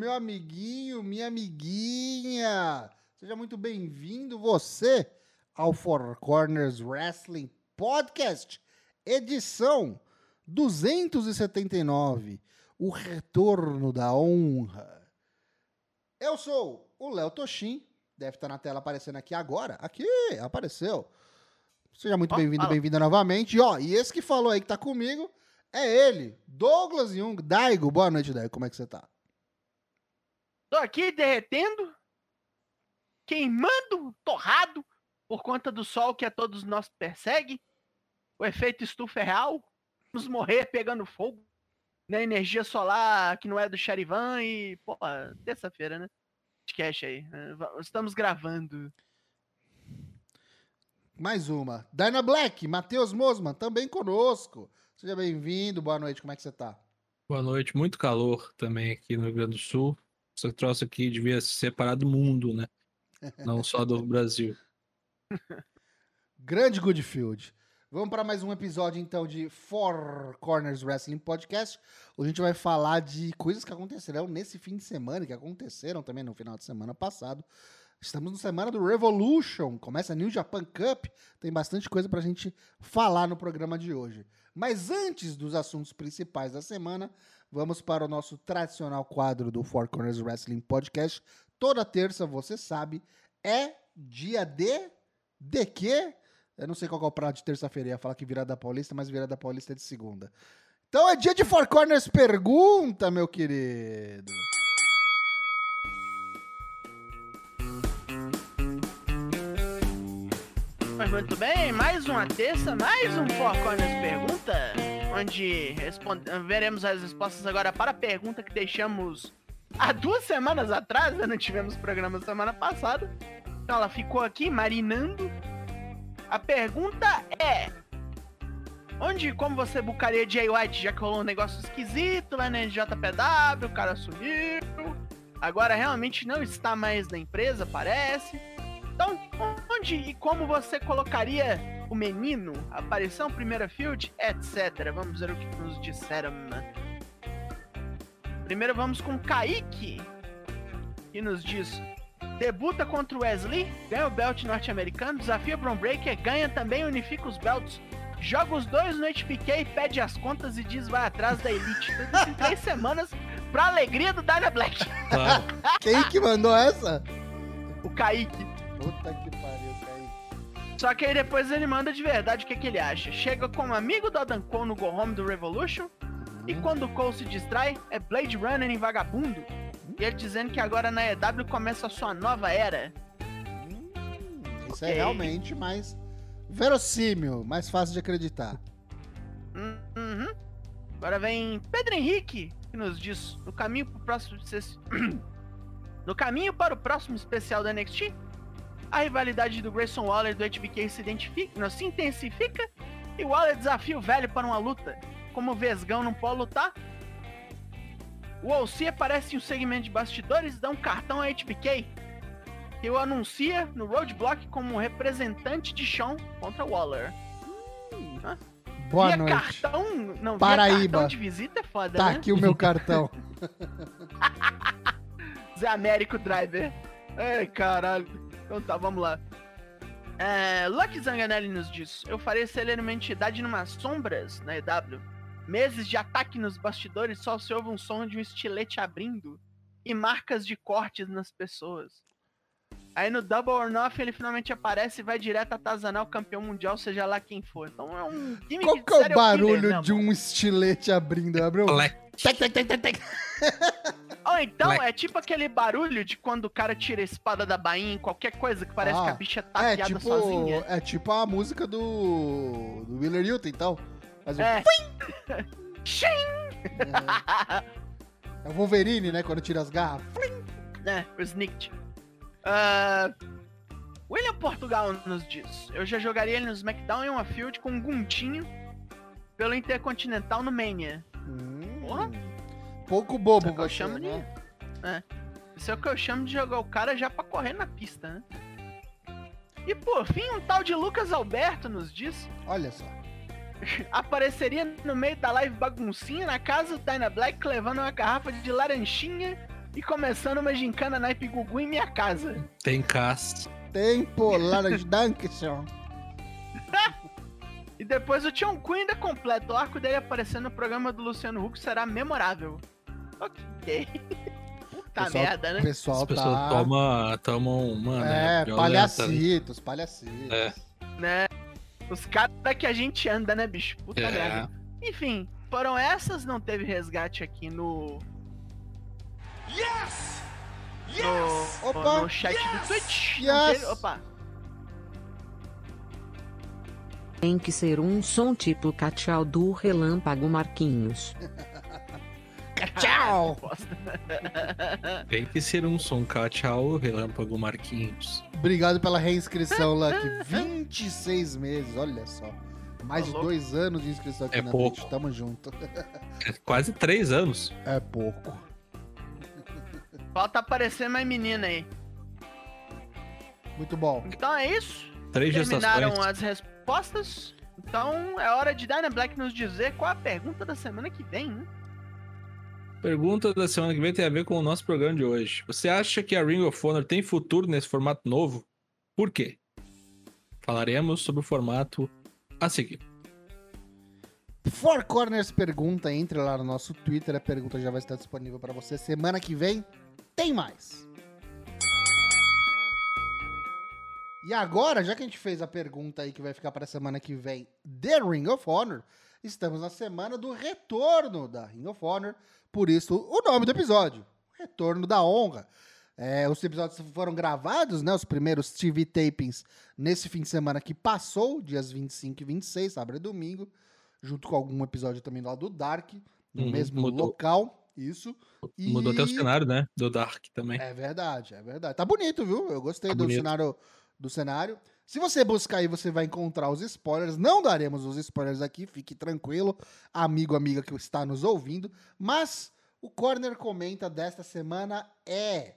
meu amiguinho, minha amiguinha. Seja muito bem-vindo você ao Four Corners Wrestling Podcast, edição 279, o retorno da honra. Eu sou o Léo Toshin, deve estar na tela aparecendo aqui agora. Aqui, apareceu. Seja muito Ó, bem-vindo, bem-vinda novamente. E, ó, e esse que falou aí que tá comigo é ele, Douglas Jung. Daigo, boa noite, Daigo. Como é que você tá? Tô aqui derretendo, queimando, torrado, por conta do sol que a todos nós persegue. O efeito estufa é real. Vamos morrer pegando fogo. Na energia solar que não é do Charivan e, pô, terça-feira, né? Podcast aí. né? Estamos gravando. Mais uma. Dyna Black, Matheus Mosman, também conosco. Seja bem-vindo, boa noite, como é que você tá? Boa noite, muito calor também aqui no Rio Grande do Sul. Esse troço aqui devia se separar do mundo, né? Não só do Brasil. Grande Goodfield. Vamos para mais um episódio, então, de Four Corners Wrestling Podcast. Hoje a gente vai falar de coisas que acontecerão nesse fim de semana, e que aconteceram também no final de semana passado. Estamos na semana do Revolution, começa a New Japan Cup, tem bastante coisa pra gente falar no programa de hoje. Mas antes dos assuntos principais da semana, vamos para o nosso tradicional quadro do Four Corners Wrestling Podcast. Toda terça, você sabe, é dia de... De quê? Eu não sei qual é o prato de terça-feira, ia falar que virada paulista, mas virada paulista é de segunda. Então é dia de Four Corners Pergunta, meu querido. Mas muito bem, mais uma terça, mais um Four Corners Pergunta, onde respond- veremos as respostas agora para a pergunta que deixamos há duas semanas atrás, né? não tivemos programa semana passada. Então ela ficou aqui marinando. A pergunta é: Onde, como você bucaria Jay White, já que rolou um negócio esquisito lá na JPW, o cara sumiu, agora realmente não está mais na empresa, parece. Então, onde e como você colocaria o menino, a aparição, primeira field, etc. Vamos ver o que nos disseram. né? Primeiro vamos com Kaique, que nos diz: debuta contra o Wesley, ganha o belt norte-americano, desafia Bron Breaker, ganha também, unifica os belts. Joga os dois no HPK, pede as contas e diz vai atrás da Elite. Tudo isso em três semanas, pra alegria do Dyna Black. Claro. Quem que mandou essa? O Kaique. Puta que pariu, Kaique. Só que aí depois ele manda de verdade o que, que ele acha. Chega como amigo do Adam Cole no Go Home do Revolution. E quando o Cole se distrai, é Blade Runner em vagabundo. E ele dizendo que agora na EW começa a sua nova era. Hum, Isso é Ok. realmente mais verossímil, mais fácil de acreditar. Uhum. Agora vem Pedro Henrique, que nos diz: no caminho pro próximo. espe- no caminho para o próximo especial da NXT, a rivalidade do Grayson Waller e do HBK se, identifica, não, se intensifica e o Waller desafia o velho para uma luta. Como o Vesgão não pode lutar, o OC aparece em um segmento de bastidores e dá um cartão a HBK. Que o anuncia no Roadblock como representante de Shawn contra Waller. Boa via noite. cartão, não, Paraíba. cartão de visita é foda, Tá né? aqui o meu cartão. Zé Américo Driver. Ai, caralho. Então tá, vamos lá. É, Lucky Zanganelli nos diz: Eu farei ser uma entidade numas sombras na EW. Meses de ataque nos bastidores só se ouve um som de um estilete abrindo e marcas de cortes nas pessoas. Aí no Double or Nothing ele finalmente aparece e vai direto a atazanar o campeão mundial, seja lá quem for. Então é um gimmick Qual que é o barulho killer, né, de um estilete abrindo? Abriu? Black. Tec, tec, tec, tec, tec. Ou então Black. é tipo aquele barulho de quando o cara tira a espada da bainha em qualquer coisa que parece Ah, que a bicha tá É tipo, sozinha. é tipo a música do, do Willer Newton, então. Faz um- É. É, é o Wolverine, né? Quando tira as garras. né, o Snicked. Ah, William Portugal nos diz: Eu já jogaria ele no SmackDown em uma field com um Guntinho pelo Intercontinental no Mania. Hum, Porra. Pouco bobo é o que eu você, chamo de- né? Isso é o que eu chamo de jogar o cara já pra correr na pista, né? E por fim, um tal de Lucas Alberto nos diz: Olha só. apareceria no meio da live baguncinha na casa do Dyna Black levando uma garrafa de laranjinha e começando uma gincana naipe Gugu em minha casa. Tem cast. Tempo, Laranja Dankson. E depois o Tião Cunha ainda completa. O arco dele aparecendo no programa do Luciano Huck será memorável. Ok. Puta Pessoal- merda, né? pessoal As pessoas tá... tomam, tomam uma, né? É, né? palhacitos, palhacitos. É. né? Os caras que a gente anda, né, bicho? Puta É. merda. Enfim, foram essas. Não teve resgate aqui no. Yes! No, Opa! no chat do Twitch. Yes! Teve- Opa. Tem que ser um som tipo Cachau do Relâmpago Marquinhos. Tchau! Bosta. Tem que ser um som tchau, relâmpago Marquinhos. Obrigado pela reinscrição, Lucky. 26 meses, olha só. Mais de Tá dois anos de inscrição aqui É na pouco. Twitch. Tamo junto. É quase três anos. É pouco. Falta aparecer mais menina aí. Muito bom. Então é isso. Três Terminaram gestações. as respostas. Então é hora de Dyna Black nos dizer qual a pergunta da semana que vem, né? Pergunta da semana que vem tem a ver com o nosso programa de hoje. Você acha que a Ring of Honor tem futuro nesse formato novo? Por quê? Falaremos sobre o formato a seguir. Four Corners pergunta, entre lá no nosso Twitter, a pergunta já vai estar disponível para você. Semana que vem tem mais. E agora, já que a gente fez a pergunta aí que vai ficar para semana que vem The Ring of Honor, estamos na semana do retorno da Ring of Honor, por isso o nome do episódio, Retorno da Honra. É, os episódios foram gravados, né, os primeiros TV tapings nesse fim de semana que passou, dias 25 e 26, sábado e domingo junto com algum episódio também lá do Dark, no Uhum, mesmo mudou. local, isso. E- Mudou até o cenário, né? Do Dark também. É verdade, é verdade. Tá bonito, viu? Eu gostei Tá do bonito. cenário do cenário. Se você buscar aí, você vai encontrar os spoilers. Não daremos os spoilers aqui, fique tranquilo, amigo, amiga que está nos ouvindo. Mas o Corner comenta desta semana é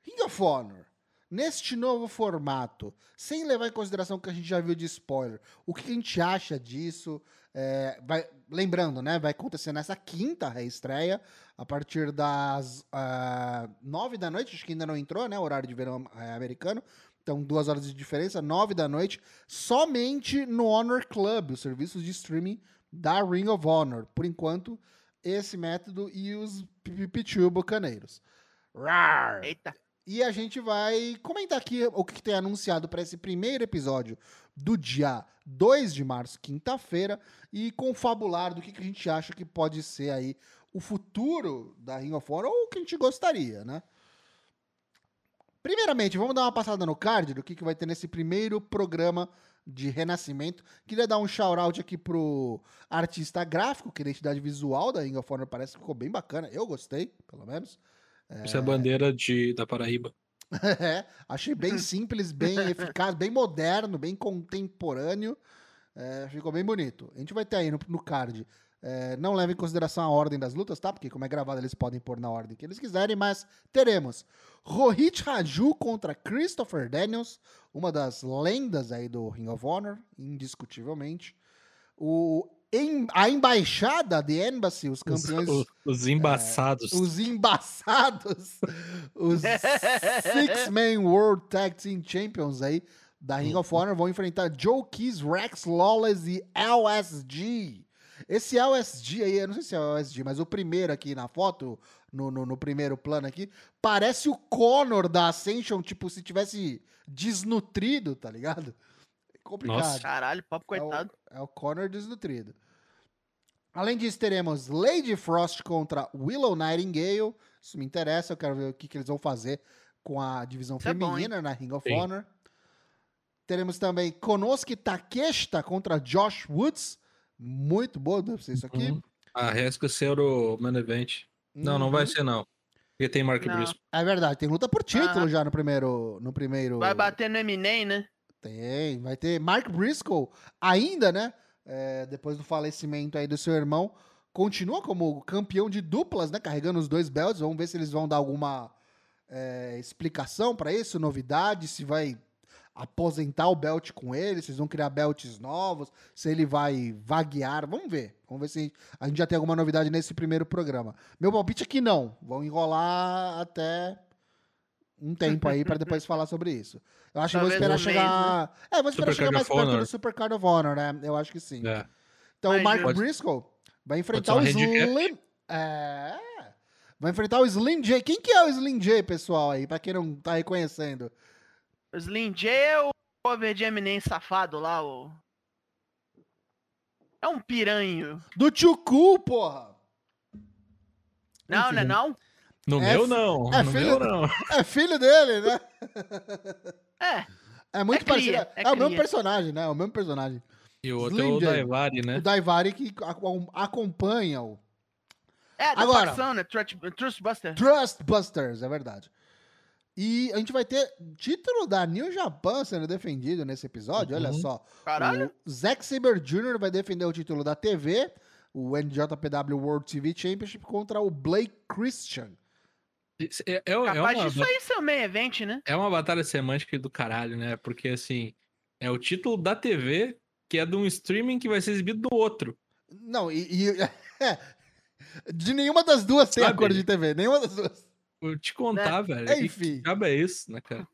Ring of Honor. Neste novo formato, sem levar em consideração o que a gente já viu de spoiler, o que a gente acha disso? É, vai, lembrando, né? Vai acontecer nessa quinta reestreia, a partir das ah, nove da noite, acho que ainda não entrou, né? Horário de verão é, americano. Então, duas horas de diferença, nove da noite, somente no Honor Club, os serviços de streaming da Ring of Honor. Por enquanto, esse método e os Pichu Bucaneiros. Rar! Eita. E a gente vai comentar aqui o que tem anunciado para esse primeiro episódio do dia 2 de março, quinta-feira, e confabular do que, que a gente acha que pode ser aí o futuro da Ring of Honor ou o que a gente gostaria, né? Primeiramente, vamos dar uma passada no card do que, que vai ter nesse primeiro programa de renascimento. Queria dar um shout-out aqui pro artista gráfico, que a identidade visual da Ring of Honor parece que ficou bem bacana. Eu gostei, pelo menos. Isso é a bandeira de, da Paraíba. É, achei bem simples, bem eficaz, bem moderno, bem contemporâneo. É, ficou bem bonito. A gente vai ter aí no, no card. É, não leva em consideração a ordem das lutas, tá? Porque como é gravado, eles podem pôr na ordem que eles quiserem, mas teremos Rohit Raju contra Christopher Daniels, uma das lendas aí do Ring of Honor, indiscutivelmente. O, em- a embaixada de Embassy, os campeões os- os embaçados. os embaçados, os Six Man World Tag Team Champions aí da Ring of Honor vão enfrentar Joe Keys, Rex Lawless e LSG. Esse LSG aí, eu não sei se é o LSG, mas o primeiro aqui na foto, no, no, no primeiro plano aqui, parece o Conor da Ascension, tipo, se tivesse desnutrido, tá ligado? É complicado. Nossa. Caralho, papo coitado. É o, é o Connor desnutrido. Além disso, teremos Lady Frost contra Willow Nightingale. Isso me interessa, eu quero ver o que, que eles vão fazer com a divisão Isso é bom, feminina na Ring of Sim. Honor. Teremos também Konosuke Takeshita contra Josh Woods. Muito boa, deve ser isso aqui. Uhum. Arrisca ser o main event. Não, não vai Uhum. ser não. Porque tem Mark Não. Briscoe. É verdade, tem luta por título já no primeiro, no primeiro. Vai bater no Eminem, né? Tem, vai ter Mark Briscoe ainda, né? É, depois do falecimento aí do seu irmão, continua como campeão de duplas, né? Carregando os dois belts. Vamos ver se eles vão dar alguma é, explicação pra isso, novidade, se vai aposentar o belt com ele, se eles vão criar belts novos, se ele vai vaguear. Vamos ver. Vamos ver se a gente já tem alguma novidade nesse primeiro programa. Meu palpite é que não. Vão enrolar até um tempo aí para depois falar sobre isso. Eu acho Talvez que vou esperar um mês, chegar. É, vou esperar Super chegar mais perto do Super Card of Honor, né? Eu acho que sim. É. Então o Mark Ju- Briscoe vai enfrentar o. Slim. É. Vai enfrentar o Slim J. Quem que é o Slim J, pessoal, aí? Pra quem não tá reconhecendo. O Slim J é o cover de Eminem safado lá, o. É um piranho. Do Chuku, porra! Não, Enfim. né? Não? No É meu, não. é no filho- meu, não. É filho dele, né? É. É muito É parecido. cria, É, é o mesmo personagem, né? É o mesmo personagem. E o outro Slim é o. Daivari, né? O Daivari que ac- acompanha o É, da Agora. facção, né? Trust- Trustbuster. Trustbusters, é verdade. E a gente vai ter título da New Japan sendo defendido nesse episódio, olha Uhum. só. Caralho. O Zack Saber Jr. vai defender o título da TV, o NJPW World TV Championship contra o Blake Christian. É, é, é Capaz uma, disso aí ser o main event, né? é uma batalha semântica do caralho, né? Porque, assim, é o título da TV que é de um streaming que vai ser exibido no outro. Não, e. e- é, de nenhuma das duas tem Sabe? acordo de TV, nenhuma das duas. Vou te contar, velho. É, que- enfim. Que diabo é isso, né, cara?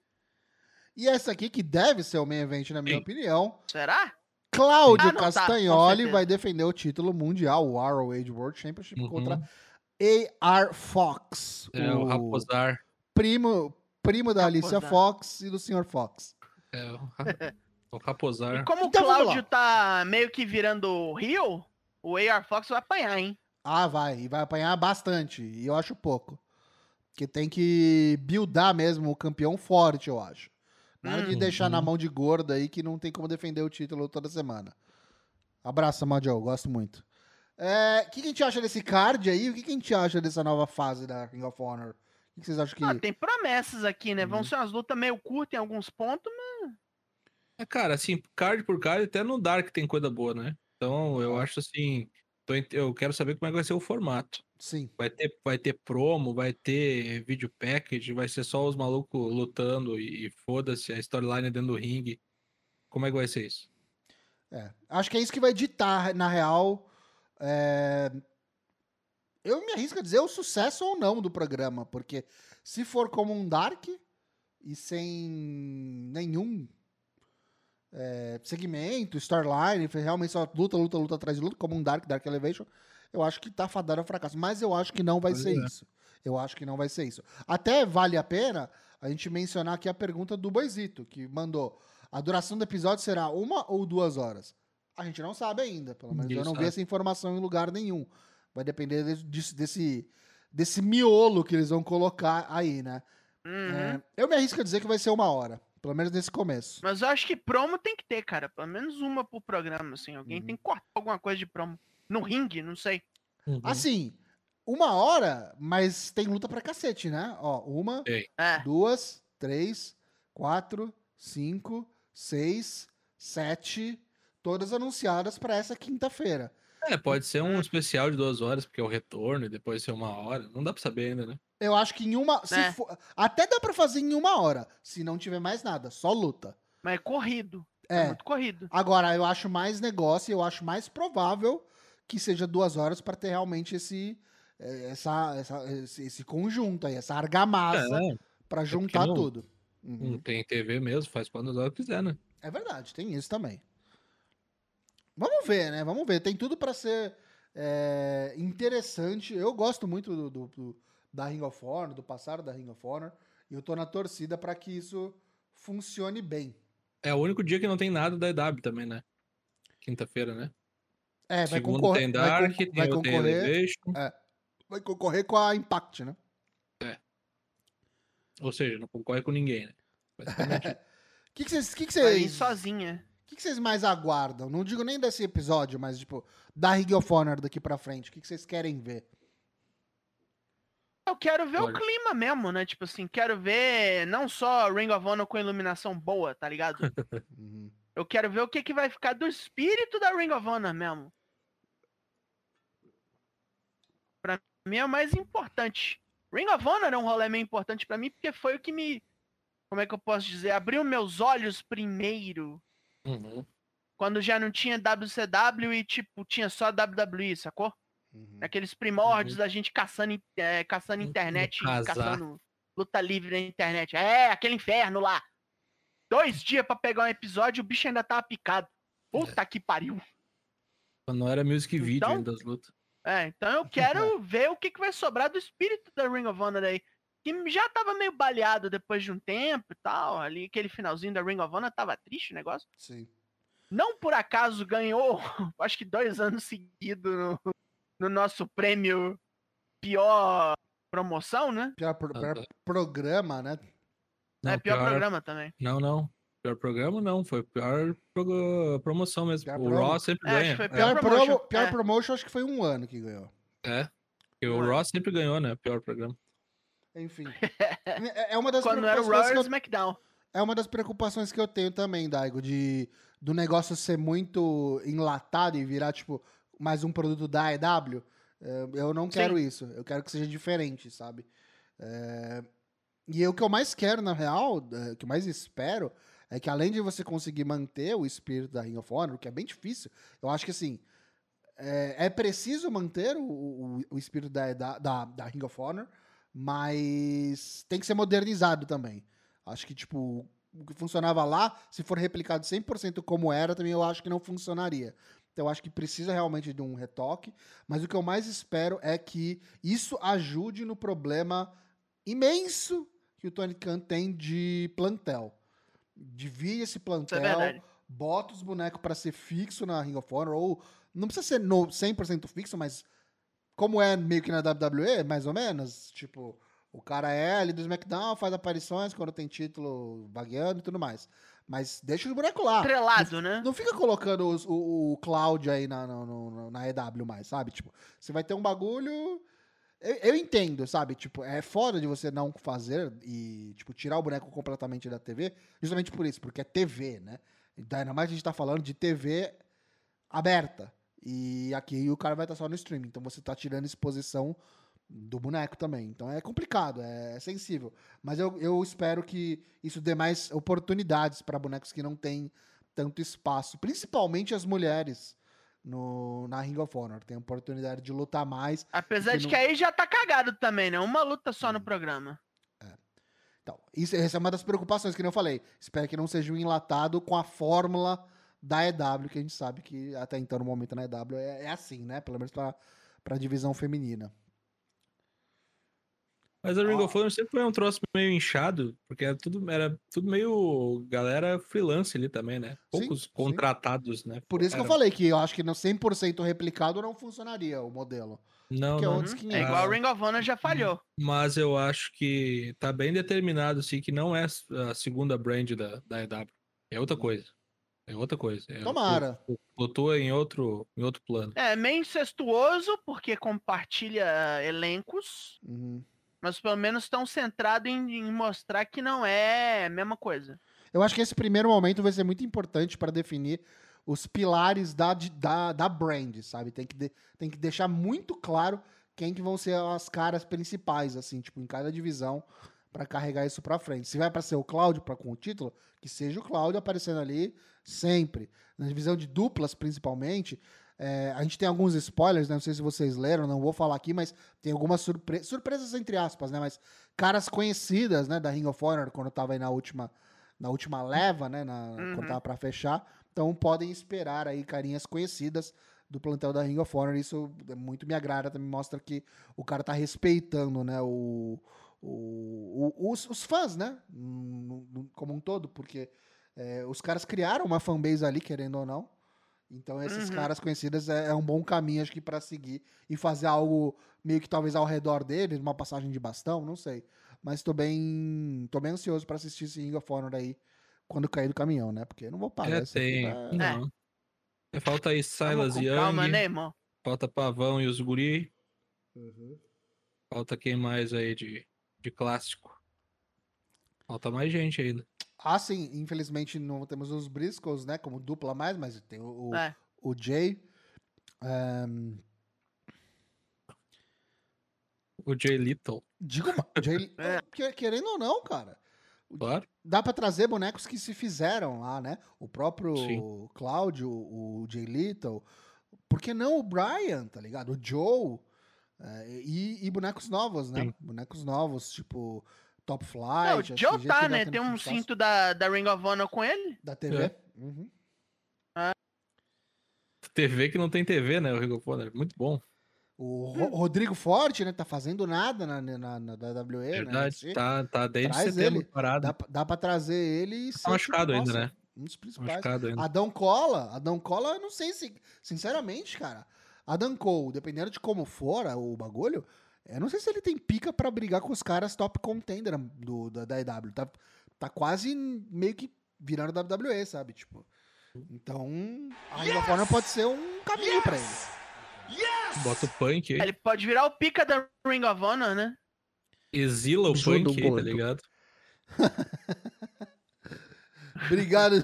E essa aqui, que deve ser o main event, na minha Sim. opinião, Será? Cláudio Ah, não, tá, Castagnoli certeza. vai defender o título mundial, o ROH World Championship, Uhum. contra AR Fox, É o Raposar. primo, primo da Alicia Raposar. Fox e do Sr. Fox. É, o, Ra- o Raposar. E como Então o Cláudio lá. tá meio que virando Rio, o AR Fox vai apanhar, hein? Ah, vai, e vai apanhar bastante, e eu acho pouco. Porque tem que buildar mesmo o campeão forte, eu acho. Nada de Uhum. deixar na mão de gordo aí que não tem como defender o título toda semana. Abraço, Samuel, gosto muito. É, O que, que a gente acha desse card aí? O que, que a gente acha dessa nova fase da Ring of Honor? O que, que vocês acham que. Ah, tem promessas aqui, né? Vão Uhum. ser umas lutas meio curtas em alguns pontos, mas É, cara, assim, card por card, até no Dark tem coisa boa, né? Então, eu acho assim. Tô Eu quero saber como é que vai ser o formato. Sim. Vai ter, vai ter promo, vai ter vídeo package, vai ser só os malucos lutando e, e foda-se a storyline dentro do ringue. Como é que vai ser isso? É, acho que é isso que vai ditar, na real. é, Eu me arrisco a dizer o sucesso ou não do programa, porque se for como um Dark e sem nenhum é, segmento, storyline, realmente só luta, luta, luta atrás de luta, como um Dark, Dark Elevation, eu acho que tá fadado ao fracasso. Mas eu acho que não vai Pois ser é. isso. Eu acho que não vai ser isso. Até vale a pena a gente mencionar aqui a pergunta do Boizito, que mandou. A duração do episódio será uma ou duas horas? A gente não sabe ainda, pelo menos Ninguém eu não vi sabe. essa informação em lugar nenhum. Vai depender disso- desse, desse miolo que eles vão colocar aí, né? Uhum. É, eu me arrisco a dizer que vai ser uma hora, pelo menos nesse começo. Mas eu acho que promo tem que ter, cara. Pelo menos uma por programa, assim. Alguém Uhum. tem que cortar alguma coisa de promo. No ringue, não sei. Uhum. Assim, uma hora, mas tem luta pra cacete, né? Ó, uma, É. duas, três, quatro, cinco, seis, sete, todas anunciadas pra essa quinta-feira. É, pode ser um especial de duas horas, porque é o retorno, e depois ser uma hora. Não dá pra saber ainda, né? Eu acho que em uma. se É. for- até dá pra fazer em uma hora, se não tiver mais nada, só luta. Mas é corrido. É, É. muito corrido. Agora, eu acho mais negócio, eu acho mais provável que seja duas horas pra ter realmente esse, eh, essa, essa- esse, esse conjunto aí, essa argamassa É, pra juntar não- tudo. Uhum. não tem TV mesmo, faz quantas horas quiser, né? É verdade, tem isso também. Vamos ver, né? Vamos ver. Tem tudo pra ser é, interessante. Eu gosto muito do, do- do- da Ring of Honor, do passado da Ring of Honor. E eu tô na torcida pra que isso funcione bem. É o único dia que não tem nada da EW também, né? Quinta-feira, né? É, vai Segundo concorrer. tem vai, Dark, vai o- tem concorrer, Elevation. vai concorrer com a Impact, né? Ou seja, não concorre com ninguém, né? O que que vocês que que Vai sozinha. que que vocês mais aguardam? Não digo nem desse episódio, mas tipo, da Ring of Honor daqui pra frente. O que que vocês querem ver? Eu quero ver Olha. o clima mesmo, né? Tipo assim, quero ver não só Ring of Honor com iluminação boa, tá ligado? Uhum. Eu quero ver o que, que vai ficar do espírito da Ring of Honor mesmo. Pra mim é o mais importante. Ring of Honor é um rolê meio importante pra mim porque foi o que me Como é que eu posso dizer? Abriu meus olhos primeiro. Uhum. Quando já não tinha WCW e, tipo, tinha só WWE, sacou? Uhum. Aqueles primórdios da gente caçando, é, caçando Hum, internet, caçando luta livre na internet. É, aquele inferno lá. Dois dias pra pegar um episódio, o bicho ainda tava picado. Puta que pariu. Quando não era music video Então- ainda das lutas. É, então eu quero ver o que, que vai sobrar do espírito da Ring of Honor aí. Que já tava meio baleado depois de um tempo e tal. Ali, aquele finalzinho da Ring of Honor tava triste o negócio. Sim. Não por acaso ganhou, acho que dois anos seguidos no, no nosso prêmio pior promoção, né? Pior, pro- pior programa, né? Não, é, pior, programa também. Não, não. Pior programa não. Foi pior pro- promoção mesmo. Pior o promo. Raw sempre É, ganha. É, pior Pior, promotion, promo, pior é. promotion, acho que foi um ano que ganhou. É. E o. Raw sempre ganhou, né? Pior programa. Enfim. é é uma das Quando era o preocupações Raw que e eu SmackDown. É uma das preocupações que eu tenho também, Daigo, de do negócio ser muito enlatado e virar, tipo, mais um produto da AEW. É, Eu não quero isso. Eu quero que seja diferente, sabe? É, E o que eu mais quero, na real, é, o que eu mais espero, é que além de você conseguir manter o espírito da Ring of Honor, que é bem difícil, eu acho que assim. É, é preciso manter o, o, o espírito da, da, da, da Ring of Honor, mas tem que ser modernizado também. Acho que, tipo, o que funcionava lá, se for replicado 100% como era, também eu acho que não funcionaria. Eu acho que precisa realmente de um retoque. Mas o que eu mais espero é que isso ajude no problema imenso que o Tony Khan tem de plantel. Divide esse é plantel, verdade. bota os bonecos pra ser fixo na Ring of Honor, ou não precisa ser no 100% fixo, mas como é meio que na WWE, mais ou menos, tipo, o cara é ali do SmackDown, faz aparições quando tem título vagueando e tudo mais. Mas deixa os bonecos lá. Estrelado, né? Não fica colocando os- o, o Cloud aí na, no- no- na EW mais, sabe? Tipo, você vai ter um bagulho. Eu, eu entendo, sabe? Tipo, é foda de você não fazer e, tipo, tirar o boneco completamente da TV, justamente por isso, porque é TV, né? Então, ainda mais a gente tá falando de TV aberta. E aqui o cara vai estar só no streaming. Então você tá tirando exposição do boneco também. Então é complicado, é sensível. Mas eu, eu espero que isso dê mais oportunidades para bonecos que não têm tanto espaço. Principalmente as mulheres no, na Ring of Honor. Tem a oportunidade de lutar mais. Apesar que de não- que aí já tá cagado também, né? Uma luta só no programa. Então, isso, essa é uma das preocupações que nem eu falei. Espero que não seja um enlatado com a fórmula da EW, que a gente sabe que até então, no momento na EW, é, é assim, né? Pelo menos para a divisão feminina. Mas a Ring of Honor sempre foi um troço meio inchado, porque era tudo, era tudo meio galera freelance ali também, né? Poucos sim. contratados, né? Por isso que eu Era- falei que eu acho que no 100% replicado não funcionaria o modelo. Não, é não. outros Uhum. 500. É igual Ah. o Ring of Honor já falhou. Mas eu acho que tá bem determinado, assim, que não é a segunda brand da, da EW. É outra coisa. É outra coisa. É, Tomara. Flutua em outro, em outro plano. É meio incestuoso, porque compartilha elencos, Uhum. Mas pelo menos estão centrados em, em mostrar que não é a mesma coisa. Eu acho que esse primeiro momento vai ser muito importante para definir os pilares da, da, da brand, sabe? Tem que, de- tem que deixar muito claro quem que vão ser as caras principais, assim, tipo, em cada divisão, para carregar isso para frente. Se vai para ser o Cláudio pra, com o título, que seja o Cláudio aparecendo ali sempre. Na divisão de duplas, principalmente, é, a gente tem alguns spoilers, né? Não sei se vocês leram, não vou falar aqui, mas tem algumas surpre surpresas, entre aspas, né? Mas caras conhecidas, né, da Ring of Honor, quando tava aí na última, na última leva, né? Na, Quando Uhum. tava pra fechar. Então podem esperar aí carinhas conhecidas do plantel da Ring of Honor. Isso muito me agrada, também mostra que o cara tá respeitando, né? O, o- o- os, os fãs, né? Como um todo, porque é, os caras criaram uma fanbase ali, querendo ou não. Então esses Uhum. caras conhecidos é, é um bom caminho, acho que, pra seguir e fazer algo meio que talvez ao redor deles, uma passagem de bastão, não sei. Mas tô bem, tô bem ansioso pra assistir esse Ring of Honor aí quando cair do caminhão, né? Porque eu não vou pagar é, isso aqui tem. pra- Não. É, Falta aí Silas com Young, calma, né, irmão? falta Pavão e os Guri, falta quem mais aí de, de clássico. Falta mais gente ainda. Ah, sim, infelizmente não temos os Briscoes, né? Como dupla mais, mas tem o, o, É. o Jay. Ehm, O Jay Little. digo, Jay, É. que- querendo ou não, cara. Claro. Dá pra trazer bonecos que se fizeram lá, né? O próprio Sim. Cláudio, o Jay Little. Por que não o Brian, tá ligado? O Joe. é, e, e bonecos novos, né? Sim. Bonecos novos, tipo Top Flight. Não, o Joe tá, já né? Tem um espaço. cinto da, da Ring of Honor com ele. Da TV. É. Uhum. TV que não tem TV, né? O Ring of Honor. Muito bom. O Ro- Rodrigo Forte, né? Tá fazendo nada na, na, na WWE, né? Verdade. NXT. Tá, tá desde Traz setembro ele. parado. Dá, pra- dá pra trazer ele e Tá machucado ainda, nossa, né? Um dos Tá principais. machucado ainda. Adão Cola, Adão Cola, eu não sei se, sinceramente, cara, Adam Cole, dependendo de como for o bagulho, eu não sei se ele tem pica pra brigar com os caras top contender do, da, da EW. Tá, tá quase meio que virando WWE, sabe? Tipo, então, a Ring of Honor pode ser um caminho pra ele. Bota o Punk aí. Ele pode virar o pica da Ring of Honor, né? Exila o Judo Punk aí, tá ligado? Obrigado,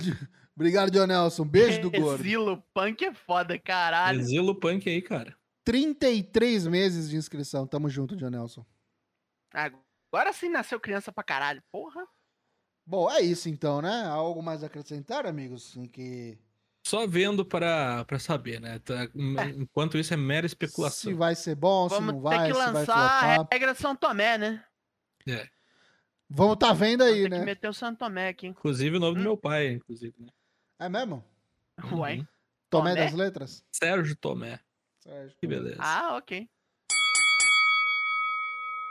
obrigado, John Nelson. Beijo do gordo. Exilo, punk é foda, caralho. Exila o Punk aí, cara. 33 meses de inscrição. Tamo junto, John Nelson. Agora sim nasceu criança pra caralho. Porra. Bom, é isso então, né? Algo mais a acrescentar, amigos? Em que Só vendo pra, pra saber, né? Tá- Enquanto isso é mera se especulação. vai ser bom, se Vamos não vai, ter que se vai lançar a regra São Tomé, né? Vamos tá vendo aí, Tem que né? meter o São Tomé aqui. Inclusive o nome do Hum. meu pai, inclusive. Né? É mesmo? Uai. Uhum. Tomé Tomé? das letras? Sérgio Tomé. Que beleza. Ah, ok.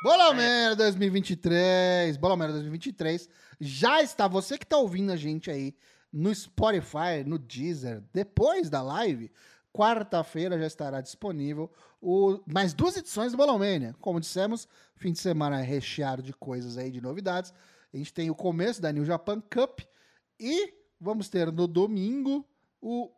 Bolomera 2023. Bolomera 2023. Já está, você que tá ouvindo a gente aí no Spotify, no Deezer, depois da live, quarta-feira já estará disponível o, mais duas edições do Bolomania. Como dissemos, fim de semana é recheado de coisas aí, de novidades. A gente tem o começo da New Japan Cup e vamos ter no domingo o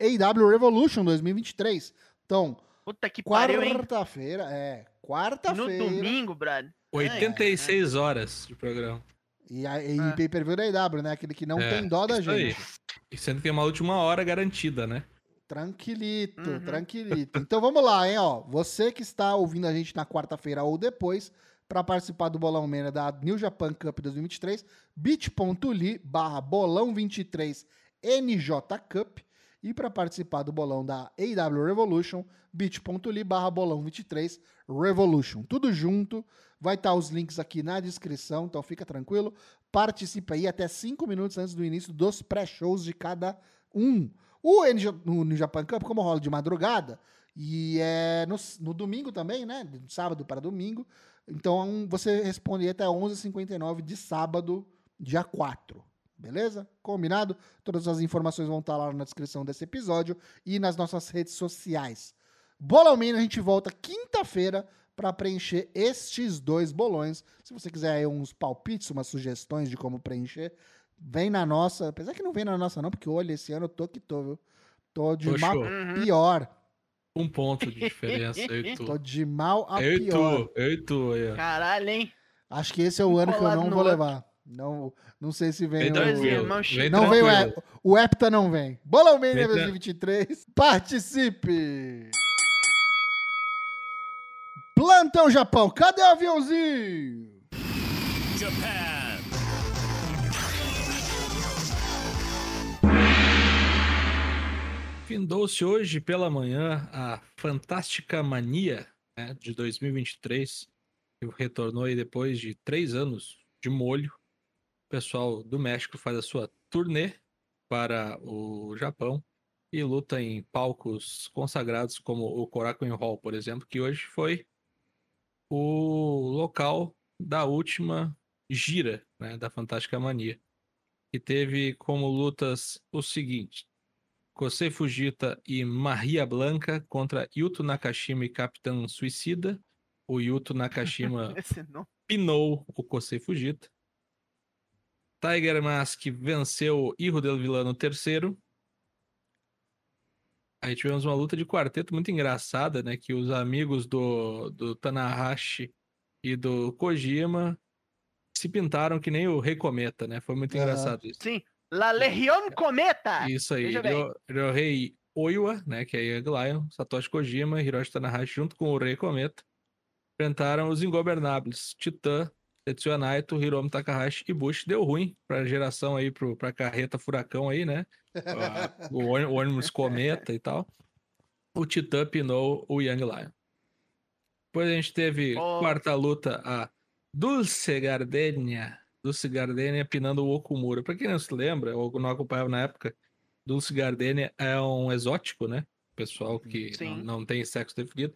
AW Revolution 2023. Então, Puta que quarta-feira, é, No quarta-feira. domingo, brother. 86 horas de programa. E, a, e Ah. pay-per-view da IW, né? Aquele que não É, tem dó da isso aí. gente. E sendo que tem uma última hora garantida, né? Tranquilito, Uhum. tranquilito. Então vamos lá, hein, ó. Você que está ouvindo a gente na quarta-feira ou depois, para participar do Bolão Mena da New Japan Cup 2023, bit.ly barra bolão 23 NJ Cup. E para participar do bolão da AW Revolution, bit.ly barra bolão 23 Revolution. Tudo junto. Vai estar os links aqui na descrição, então fica tranquilo. Participa aí até 5 minutos antes do início dos pré-shows de cada um. O New Japan Cup, como rola de madrugada, e é no, no domingo também, né? De sábado para domingo. Então você responde até 11h59 de sábado, dia 4. Beleza? Combinado? Todas as informações vão estar lá na descrição desse episódio e nas nossas redes sociais. Bolomina, a gente volta quinta-feira para preencher estes dois bolões. Se você quiser aí uns palpites, umas sugestões de como preencher, vem na nossa. Apesar que não vem na nossa, não, porque olha, esse ano eu tô que tô, viu? Tô de Tô mal Uhum. pior. Um ponto de diferença. Eu e tu. Tô de mal a Eu e pior. tu. Eu e tu ó. Caralho, hein? Acho que esse é o ano que eu não vou outro. levar. Não, não sei se vem Vem o... Irmãos Vem Não vem o. Ep- o Hepta não vem. Bolão Mania Vem tra- 2023. Participe! Plantão Japão, cadê o aviãozinho? Japan. Findou-se hoje pela manhã a Fantástica Mania né, de 2023, que retornou aí depois de três anos de molho. O pessoal do México faz a sua turnê para o Japão e luta em palcos consagrados como o Korakuen Hall, por exemplo, que hoje foi o local da última gira né, da Fantástica Mania, que teve como lutas o seguinte: Kosei Fujita e Maria Blanca contra Yuto Nakashima e Capitão Suicida. O Yuto Nakashima pinou o Kosei Fujita. Tiger Mask venceu Hijo del Vilano terceiro. Aí tivemos uma luta de quarteto muito engraçada, né? Que os amigos do, do Tanahashi e do Kojima se pintaram que nem o Rei Cometa, né? Foi muito Aham. engraçado isso. Sim. La Legion Cometa. Isso aí. Ryo- Ryohei Oiwa, né, que é Young Lion, Satoshi Kojima e Hiroshi Tanahashi junto com o Rei Cometa enfrentaram os ingobernáveis Titã Tetsuya Naito, Hiromu Takahashi e Bush. Deu ruim pra geração aí, pro, pra carreta furacão aí, né? O ôni- o ônibus cometa e tal. O Titã pinou o Young Lion. Depois a gente teve Oh. quarta luta, a Dulce Gardenia. Dulce Gardenia pinando o Okumura. Pra quem não se lembra, ou não acompanhava na época, Dulce Gardenia é um exótico, né? Pessoal que não, não tem sexo definido.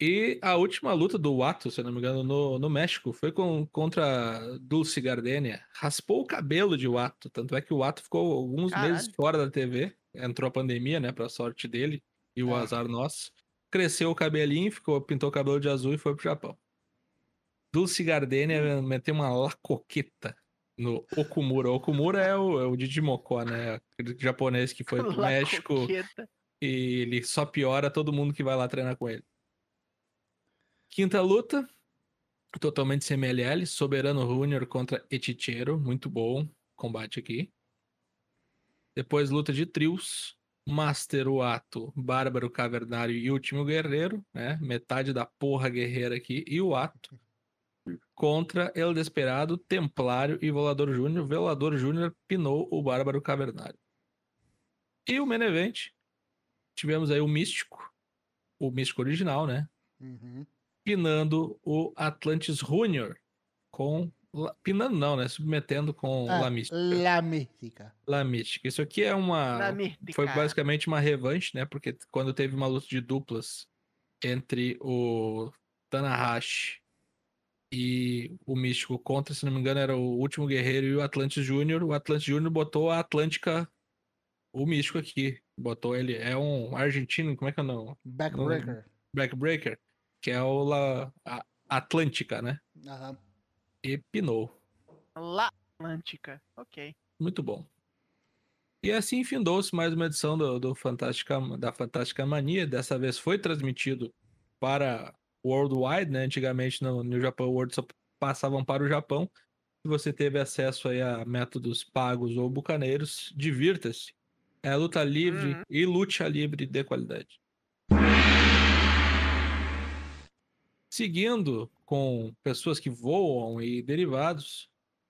E a última luta do Wato, se não me engano, no, no México, foi com, contra Dulce Gardenia. Raspou o cabelo de Wato, tanto é que o Wato ficou alguns meses Caralho. fora da TV. Entrou a pandemia, né, pra sorte dele e o Ah. azar nosso. Cresceu o cabelinho, ficou, pintou o cabelo de azul e foi pro Japão. Dulce Gardenia meteu uma lacoqueta no Okumura. Okumura é o, é o Didi Mocó, né? Aquele japonês que foi pro México e ele só piora todo mundo que vai lá treinar com ele. Quinta luta, totalmente CMLL, Soberano Júnior contra Etichero, muito bom combate aqui. Depois luta de trios, Master Wato, Bárbaro Cavernário e Último Guerreiro, né? Metade da porra guerreira aqui e o Ato contra El Desperado, Templário e Volador Júnior. Volador Júnior pinou o Bárbaro Cavernário. E o main event, tivemos aí o Místico, o Místico original, né? Uhum. Pinando o Atlantis Júnior com... Pinando não, né? Submetendo com Ah, La Mística. La Mística. La Mística. Isso aqui é uma... Foi basicamente uma revanche, né? Porque quando teve uma luta de duplas entre o Tanahashi e o Místico contra, se não me engano, era o Último Guerreiro e o Atlantis Júnior. O Atlantis Júnior botou a Atlântica, o Místico aqui. Botou ele. É um argentino, como é que é o nome? Backbreaker. Backbreaker, que é o La... a Atlântica, né? Aham. E pinou. La Atlântica. Ok. Muito bom. E assim findou-se mais uma edição do, do Fantástica, da Fantástica Mania. Dessa vez foi transmitido para Worldwide, né? Antigamente no, no Japão, o World só passavam para o Japão. Se você teve acesso aí a métodos pagos ou bucaneiros, divirta-se. É luta livre Uhum. e luta livre de qualidade. Seguindo com pessoas que voam e derivados,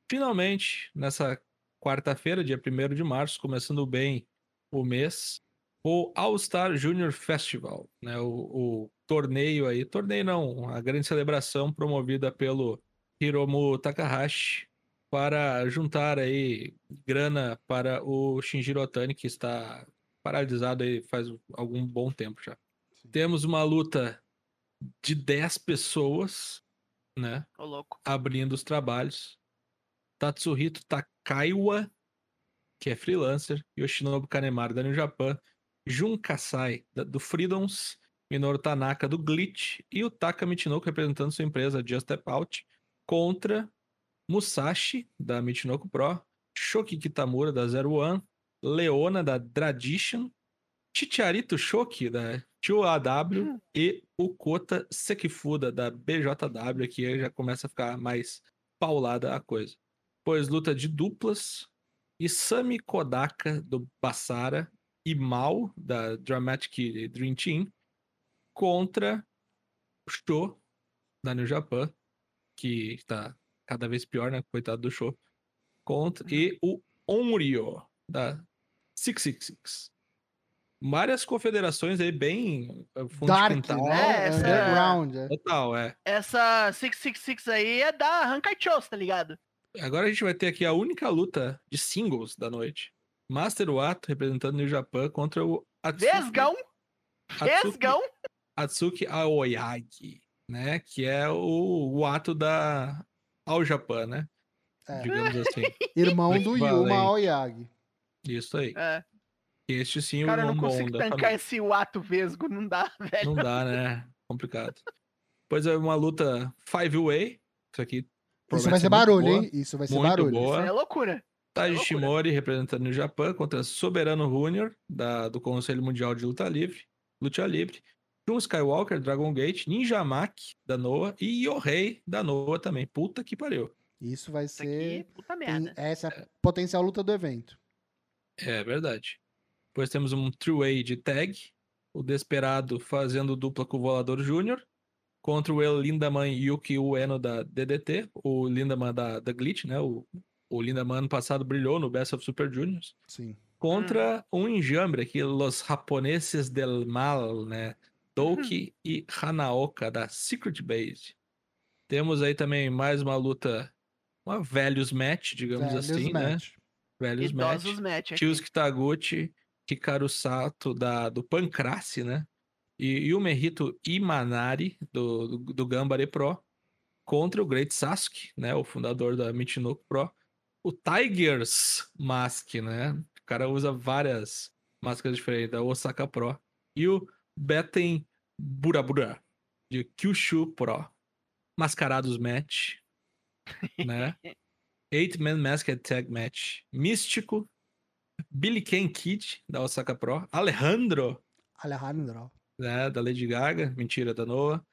finalmente, nessa quarta-feira, dia 1 de março, começando bem o mês, o All Star Junior Festival, né? O, o torneio aí, torneio não, a grande celebração promovida pelo Hiromu Takahashi para juntar aí grana para o Shinjiro Otani, que está paralisado aí faz algum bom tempo já. Sim. Temos uma luta de 10 pessoas, né? Ô, louco. abrindo os trabalhos. Tatsuhito Takaiwa, que é freelancer, Yoshinobu Kanemaru da New Japan, Jun Kasai da- do Freedoms, Minoru Tanaka do Glitch e o Taka Michinoku representando sua empresa Just Step Out contra Musashi da Michinoku Pro, Shoki Kitamura da Zero One, Leona da Tradition, Chicharito Shoki da 2AW e o Kota Sekifuda da BJW, que aí já começa a ficar mais paulada a coisa. Pois luta de duplas, Isami Kodaka do Basara e Mal da Dramatic Dream Team contra Sho da New Japan, que está cada vez pior, né? Coitado do Sho. Contra, e o Onryo da 666. Várias confederações aí bem eh, Dark, quintal. né? É, essa- Underground. é. Total, é. Essa 666 aí é da Hankai Chos, tá ligado? Agora a gente vai ter aqui a única luta de singles da noite. Master Wato representando o Japão contra o Atsuki, Vesgão, Atsuki, Vesgão. Atsuki Aoyagi, né? Que é o, o ato da All Japan, né? É. Digamos assim. Irmão do. Yuma Aoyagi. Isso aí. É, Este sim, cara, eu o não irmão bom consigo tancar esse Wato Vesgo, não dá, velho. Não dá, né? Complicado. Pois é, uma luta five way. Isso aqui. Isso vai ser barulho, boa. hein? Isso vai ser Muito barulho. boa. Isso é loucura. Taji loucura. Shimori representando o Japão contra Soberano Júnior, da- do Conselho Mundial de Luta Livre, Luta Livre, Jun Skywalker, Dragon Gate, Ninja Mac, da Noah, e Yohei, da Noah também. Puta que pariu. Isso vai Isso aqui, ser. puta merda. essa é a potencial luta do evento. É verdade. Depois temos um three-way de tag, o Desperado fazendo dupla com o Volador Júnior, contra o El Lindaman Yuki Ueno da DDT, o Lindaman da, da Glitch, né? O, o Lindaman ano passado brilhou no Best of Super Juniors. Sim. Contra um enjambre aqui, Los Japoneses del Mal, né? Doki e Hanaoka da Secret Base. Temos aí também mais uma luta, uma velhos match, digamos Velhos assim, né? match. Velhos match. Idosos match aqui. Kyusuke Taguchi, Hikaru Sato da, do Pancrase, né? E Yumehito Imanari, do, do, do Gambare Pro, contra o Great Sasuke, né? O fundador da Michinoku Pro. O Tigers Mask, né? O cara usa várias máscaras diferentes, da Osaka Pro. E o Beten Burabura, de Kyushu Pro. Mascarados Match, né? Eight Man Masked Tag Match. Místico. Billy Ken Kid, da Osaka Pro. Alejandro, Alejandro. né, da Lady Gaga, mentira, da Noah.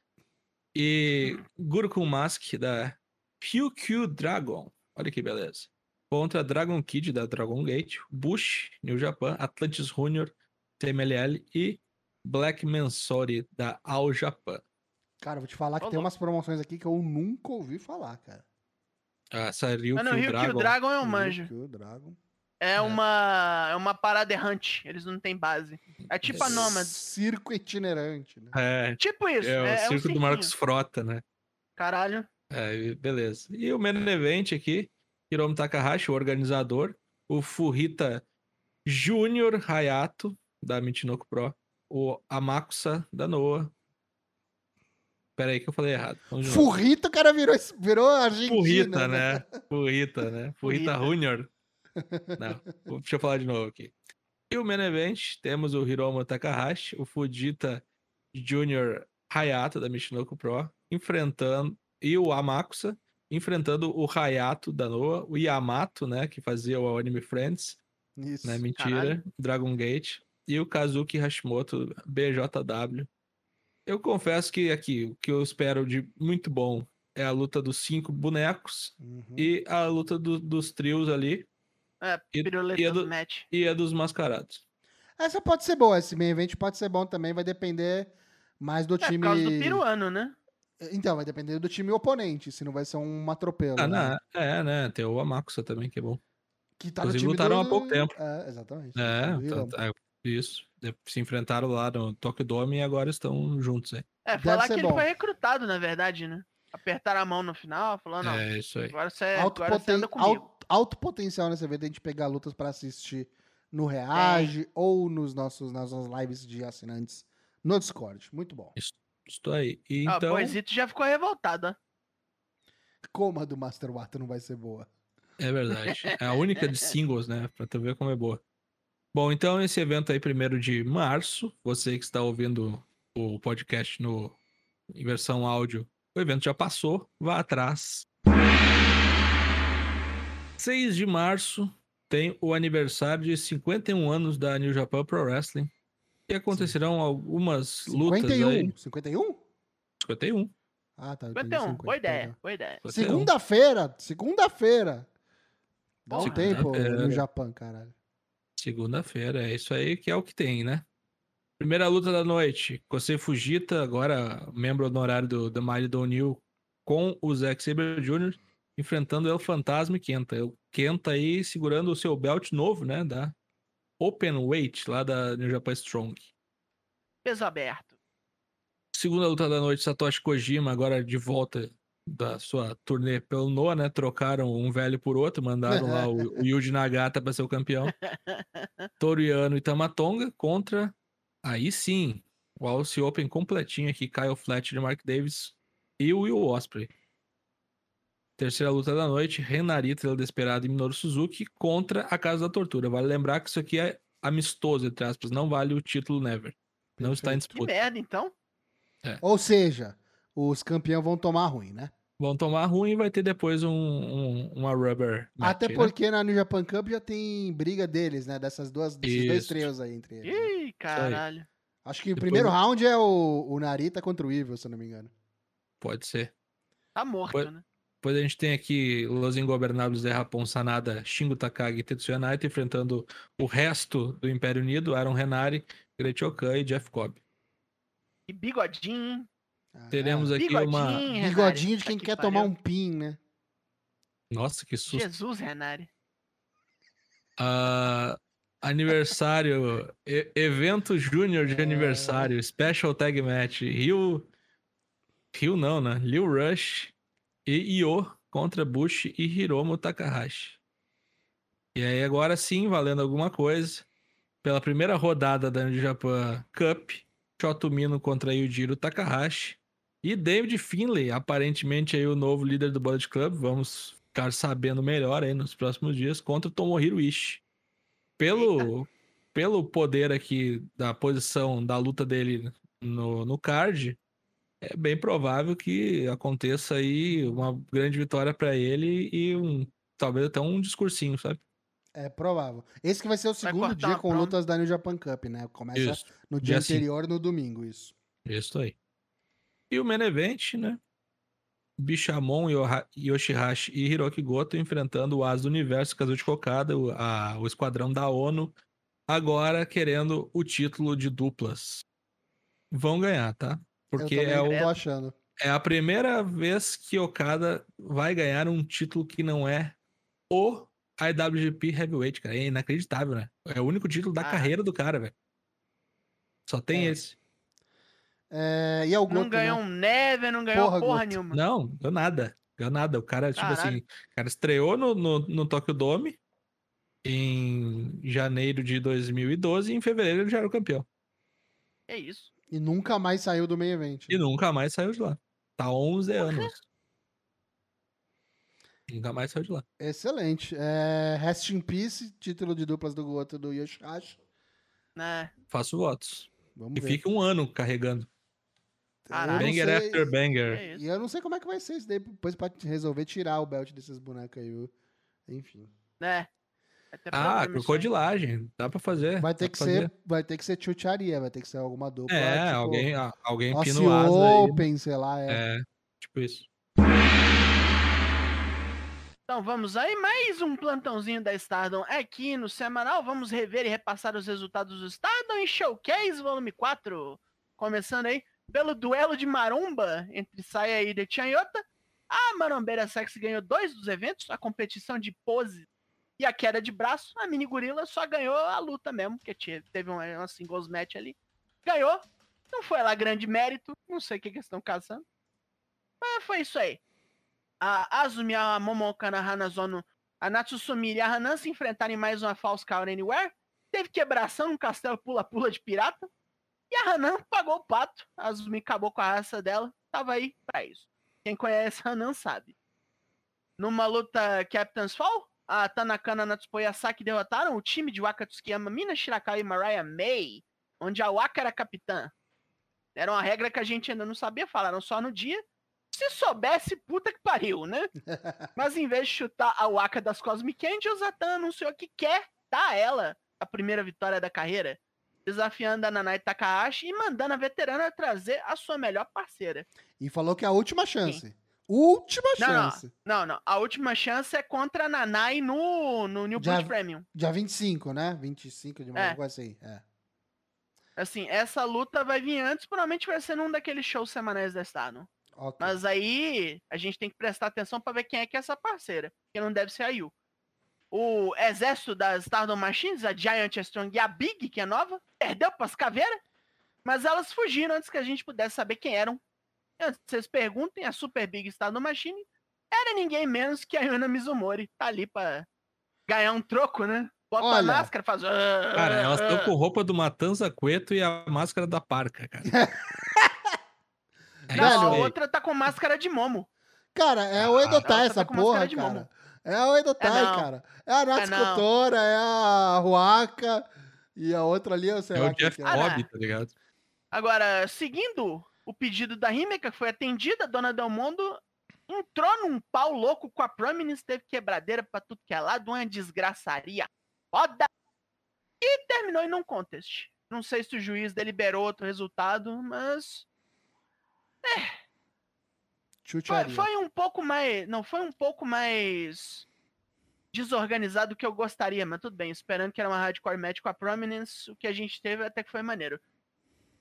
E Gurukun Mask, da QQ Dragon. Olha que beleza. Contra Dragon Kid, da Dragon Gate. Bush, New Japan. Atlantis Junior, TMLL. E Black Mansori, da All Japan. Cara, vou te falar que Ô, tem umas promoções aqui que eu nunca ouvi falar, cara. Ah, Essa Ryukyu Mas no Rio que o Dragon. Dragon é um manjo. Ryukyu Dragon. É É. uma, é uma parada errante. Eles não têm base. É tipo a Nômade. Circo itinerante, né? É, Tipo isso. é o É, é um circo do. Marcos Frota, né? Caralho. É, beleza. E o main event aqui, Hiromu Takahashi, o organizador, o Furita Júnior Hayato, da Michinoku Pro, o Amakusa, da Noah. Pera aí que eu falei errado. Furrito, o cara virou, virou Argentina. Furrita, né? Furrita, né? Furrita Furrita. Júnior. Não, deixa eu falar de novo aqui. E o main event, temos o Hiromu Takahashi, o Fujita Junior Hayato, da Michinoku Pro, enfrentando, e o Amakusa, enfrentando o Hayato da Noah, o Yamato, né, que fazia o Anime Friends, Isso. né, mentira, Caralho. Dragon Gate, e o Kazuki Hashimoto, BJW. Eu confesso que aqui, o que eu espero de muito bom é a luta dos cinco bonecos Uhum. e a luta do- dos trios ali É, E- piruletas e a do- match. e a dos mascarados. Essa pode ser boa, esse main event pode ser bom também, vai depender mais do É, por time. causa do peruano, né? Então, vai depender do time oponente, se não vai ser um atropelo. Ah, né? não, é, né? Tem o Amakusa também, que é bom. Que tá no Inclusive, time lutaram do... há pouco tempo. É, exatamente. É, tá- é, isso. Se enfrentaram lá no Tokyo Dome e agora estão juntos aí. É, falar que bom. ele foi recrutado, na verdade, né? Apertaram a mão no final, falou, não, É isso aí. agora você, alto, agora você anda comigo. alto- alto potencial nesse evento a gente pegar lutas pra assistir no Reage ou nos nossos, nas nossas lives de assinantes no Discord. Muito bom. Estou aí. E Ah, então, o Poisito já ficou revoltado, ó. Como a do Master Wato não vai ser boa. é verdade. É a única de singles, né? Pra tu ver como é boa. Bom, então esse evento aí, primeiro de março, você que está ouvindo o podcast no, em versão áudio, o evento já passou, vá atrás. 6 de março tem o aniversário de 51 anos da New Japan Pro Wrestling. E acontecerão algumas lutas 51. aí. 51? 51. Ah, tá. eu entendi 51, 50, boa ideia, perdão. boa ideia. 51. Segunda-feira, segunda-feira. Dá um tempo no Japão, caralho. Segunda-feira, é isso aí que é o que tem, né? Primeira luta da noite, Kosei Fujita, agora membro honorário do The Mighty do New, com o Zack Sabre Jr., enfrentando El Fantasma e Kenta. O Kenta aí segurando o seu belt novo, né? Da Open Weight, lá da New Japan Strong. Peso aberto. Segunda luta da noite, Satoshi Kojima, agora de volta da sua turnê pelo Noah, né? Trocaram um velho por outro, mandaram lá o, o Yuji Nagata para ser o campeão. Toriano e Tamatonga contra, aí sim, o Alce Open completinho aqui, Kyle Fletcher e Mark Davis e o Will Osprey. Terceira luta da noite, Renarita, Desperado e Minoru Suzuki contra a Casa da Tortura. Vale lembrar que isso aqui é amistoso, entre aspas, não vale o título Never. Não está em Perfeito. Que disputa. merda, então. Ou seja, os campeões vão tomar ruim, né? Vão tomar ruim e vai ter depois um, um- uma rubber match Até né? porque na New Japan Cup já tem briga deles, né? Dessas duas, desses dois trios aí entre eles. né? Ih, caralho. Acho que o Depois primeiro eu- round é o, o Narita contra o Evil, se eu não me engano. Pode ser. Tá morto, né? Depois a gente tem aqui Los Ingobernables de Rapon Sanada, Shingo Takagi e Tetsuya Naito enfrentando o resto do Império Unido, Aaron Renari, Great Okan e Jeff Cobb. E bigodinho? Ah, Teremos aqui Bigodinho, uma. Renari. Bigodinho de quem que quer pariu. tomar um pin, né? Nossa, que susto. Jesus, Renari. Ah, aniversário. e- evento Júnior de É. aniversário. Special Tag Match. Rio. Rio não, né? Lil Rush e Io contra Bush e Hiromu Takahashi. E aí, agora sim, valendo alguma coisa. Pela primeira rodada da New Japan Cup, Shoto Mino contra Yujiro Takahashi. E David Finlay, aparentemente aí o novo líder do Bullet Club. Vamos ficar sabendo melhor aí nos próximos dias contra Tomohiro Ishii. Pelo, pelo poder aqui da posição da luta dele no, no card, é bem provável que aconteça aí uma grande vitória pra ele e um talvez até um discursinho, sabe? É provável. Esse que vai ser o segundo cortar dia com promo. lutas da New Japan Cup, né? Começa Isso, no dia dia cinco. anterior, no domingo, isso. isso aí. E o main event, né? Bishamon, Yoha- Yoshihashi e Hiroki Goto enfrentando o As do Universo, Kazuchi Kokada, o, a- o esquadrão da ONU, agora querendo o título de duplas. Vão ganhar, tá? Porque Eu é, o, tô achando. é a primeira vez que Okada vai ganhar um título que não é o IWGP Heavyweight, cara. É inacreditável, né? É o único título da Ah. carreira do cara, velho. Só tem É. esse. É, e é Goto, Não ganhou né? um neve, não ganhou Porra, porra, nenhuma. Não, deu nada. Deu nada. O cara, tipo assim, o cara estreou no, no, no Tokyo Dome em janeiro de 2012 e em fevereiro ele já era o campeão. É isso. E nunca mais saiu do meio evento. E nunca mais saiu de lá. Tá 11 anos. Nunca mais saiu de lá. Excelente. É, Rest in Peace, título de duplas do Goto do Yoshihashi. Né? Faço votos. Vamos E ver. fica um ano carregando. Não Banger sei- after banger. É. E eu não sei como é que vai ser isso daí depois pra resolver tirar o belt desses bonecos aí, viu? Enfim. Né? Ah, aí. crocodilagem. Dá pra fazer. Vai ter que ser, fazer. vai ter que ser chucharia, vai ter que ser alguma dupla. É, tipo, alguém, a- alguém Aussie pina o asa aí. Open, sei lá. É. É, tipo isso. Então vamos aí, mais um plantãozinho da Stardom aqui no semanal. Vamos rever e repassar os resultados do Stardom em Showcase Volume 4. Começando aí pelo duelo de maromba entre Saya e The Chanyota. A marombeira sexy ganhou dois dos eventos, a competição de pose e a queda de braço. A mini gorila só ganhou a luta mesmo, porque te- teve uma, uma singles match ali. Ganhou. Não foi lá grande mérito, não sei o que que eles estão caçando. Mas foi isso aí a Azumi, a Momoka na Hanazono, a Natsusumi e a Hanan se enfrentarem em mais uma False Count Anywhere. Teve quebração no castelo pula-pula de pirata. E a Hanan pagou o pato. A Azumi acabou com a raça dela. Tava aí pra isso. Quem conhece a Hanan sabe. Numa luta Captain's Fall, a Tanakana e a Natsupo derrotaram o time de Waka Tsukiyama, Mina Shirakawa e Mariah May, onde a Waka era capitã. Era uma regra que a gente ainda não sabia, falaram só no dia. Se soubesse, puta que pariu, né? Mas em vez de chutar a Waka das Cosmic Angels, a Tan anunciou que quer dar a ela a primeira vitória da carreira, desafiando a Nanai Takahashi e mandando a veterana trazer a sua melhor parceira. E falou que é a última chance. Última Não, chance. Não, não. A última chance é contra a Nanai no, no New Blood Premium. Dia 25, né? 25 de maio, É. coisa assim. É. Assim, essa luta vai vir antes, provavelmente vai ser num daqueles shows semanais da Stardom. Ok. Mas aí a gente tem que prestar atenção pra ver quem é que é essa parceira, que não deve ser a Yu. O exército das Stardom Machines, a Giant, a Strong e a Big, que é nova, perdeu pras caveiras, mas elas fugiram antes que a gente pudesse saber quem eram. Antes que vocês perguntem, a Super Big Stardom Machine era ninguém menos que a Yuna Mizumori. Tá ali pra ganhar um troco, né? Bota a Olha. máscara, faz. "Ah, Cara, elas estão ah". com roupa do Matanza Cueto e a máscara da parca, cara. É Não, a outra tá com máscara de momo. Cara, é o Ah, Edotai ela essa tá porra, máscara de cara. momo. É o Edotai, É cara. É a Natsu É. Kotora, é a Ruaka e a outra ali, eu sei É lá o Jeff é. Ah. Cobb, tá ligado? Agora, seguindo o pedido da Rímica, que foi atendida, a dona Del Mundo entrou num pau louco com a Prominence, teve quebradeira pra tudo que é lado, uma desgraçaria foda. E terminou em não contest. Não sei se o juiz deliberou outro resultado, mas foi, Chucharia. foi um pouco mais. Não, foi um pouco mais desorganizado do que eu gostaria, mas tudo bem. Esperando que era uma hardcore match com a Prominence, o que a gente teve até que foi maneiro.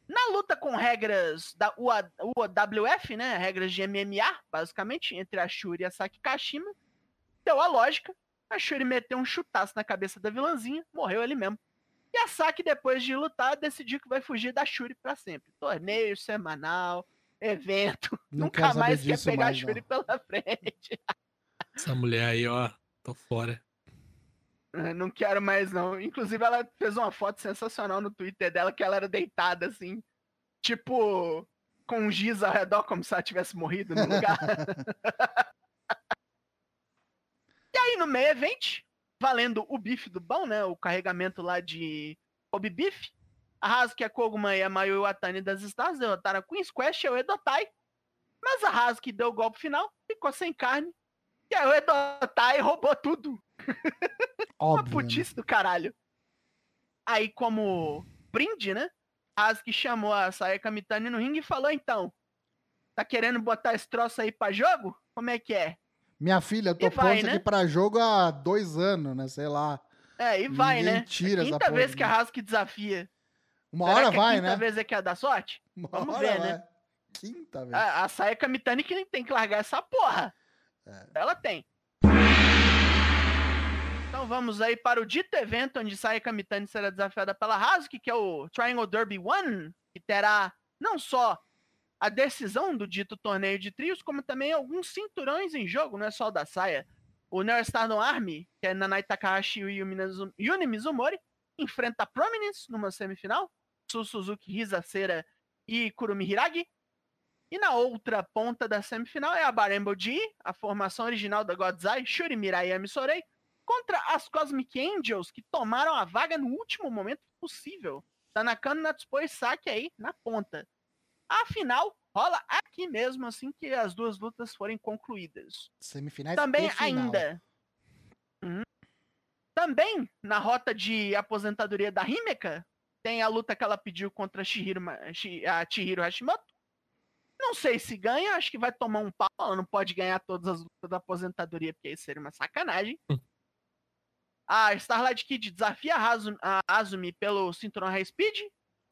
Na luta com regras da UA UWF, né? Regras de MMA, basicamente, entre a Shuri e a Saki Kashima, deu a lógica. A Shuri meteu um chutaço na cabeça da vilãzinha, morreu ele mesmo. E a Saki, depois de lutar, decidiu que vai fugir da Shuri pra sempre. Torneio semanal, evento. Não nunca mais quer pegar mais, a Shuri não. pela frente. Essa mulher aí, ó, tô fora. Ah, Não quero mais, não. Inclusive, ela fez uma foto sensacional no Twitter dela que ela era deitada, assim. Tipo, com um giz ao redor, como se ela tivesse morrido no lugar. e aí, no meio evento, valendo o bife do bom, né? O carregamento lá de Kobe Beef. A Hazuki, a Koguma e a Mayu Watani das Stars derrotaram a Queen's Quest e o Edotai. Mas a Hazuki deu o golpe final, ficou sem carne. E aí o Edotai roubou tudo. Uma né? putice do caralho. Aí, como brinde, né? Hazuki chamou a Sayaka Mitani no ringue e falou, então, tá querendo botar esse troço aí pra jogo? Como é que é? Minha filha, eu tô pondo né? aqui pra jogo há dois anos, né? Sei lá. É, e vai, Ninguém né? tira essa Quinta porra vez que a mim. Hazuki desafia. Uma Será hora que a vai, quinta né? vez é que é dar sorte? Uma Vamos ver, vai. né? Quinta vez. A, a Sayaka Mitani que tem que largar essa porra. É. Ela tem. Então vamos aí para o dito evento onde Sayaka Mitani será desafiada pela Hazuki, que é o Triangle Derby One, que terá não só a decisão do dito torneio de trios, como também alguns cinturões em jogo, não é só o da saia. O Neo Stardom Army, que é Nanai Takahashi e Yuni Mizumori, enfrenta a Prominence numa semifinal, Su Suzuki Hisasera e Kurumi Hiragi. E na outra ponta da semifinal é a Barembo G, a formação original da Godzai, Shuri Mirai e Sorei, contra as Cosmic Angels, que tomaram a vaga no último momento possível. Tanakano, Natsupo e Saki aí na ponta. A final rola aqui mesmo, assim que as duas lutas forem concluídas. Semifinais Também ainda. Uhum. Também na rota de aposentadoria da Himeka, tem a luta que ela pediu contra a Chihiro, a Chihiro Hashimoto. Não sei se ganha, acho que vai tomar um pau. Ela não pode ganhar todas as lutas da aposentadoria, porque isso seria uma sacanagem. Hum. A Starlight Kid desafia a Azumi, a Azumi pelo cinturão High Speed.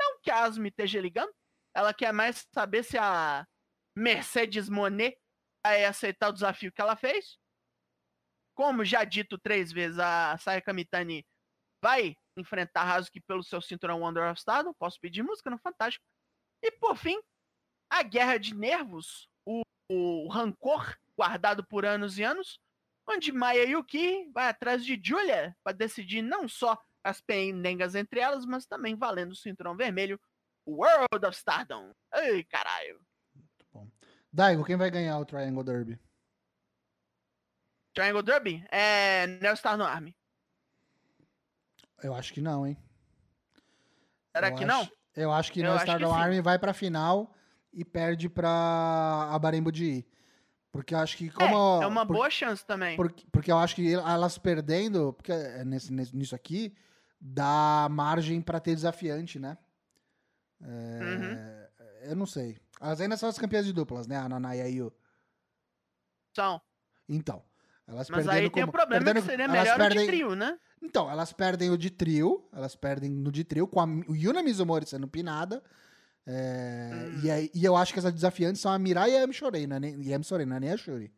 Não que a Azumi esteja ligando. Ela quer mais saber se a Mercedes Monet vai aceitar o desafio que ela fez. Como já dito três vezes, a Sayaka Mitani vai enfrentar a Hazuki pelo seu cinturão Wonder of Stardom. Posso pedir música no Fantástico. E por fim, a guerra de nervos, o, o rancor guardado por anos e anos, onde Maya Yuki vai atrás de Julia para decidir não só as pendengas entre elas, mas também valendo o cinturão vermelho, World of Stardom. Ai, caralho. Daigo, quem vai ganhar o Triangle Derby? Triangle Derby é Neo Star no Army. Eu acho que não, hein? Será Eu que acho- não? Eu acho que que Stardom. Army vai pra final e perde pra a Barembo de ir. Porque eu acho que como... é, é uma por- boa chance também. Porque, porque eu acho que elas perdendo, porque é nesse, nisso aqui, dá margem pra ter desafiante, né? É, Uhum. Eu não sei. Elas ainda são as campeãs de duplas, né? A Nanai e a Yu. São. Então. Elas Mas perdendo aí tem o como- problema perdendo- que seria melhor o perdem- de trio, né? Então, elas perdem o de trio, elas perdem no de trio, com a, o Yuna Mizumori sendo pinada. É, Hum. e, aí- e eu acho que essas desafiantes são a Mirai e a Mishorei, não é nem, e a Mishorei, não é nem a Shuri.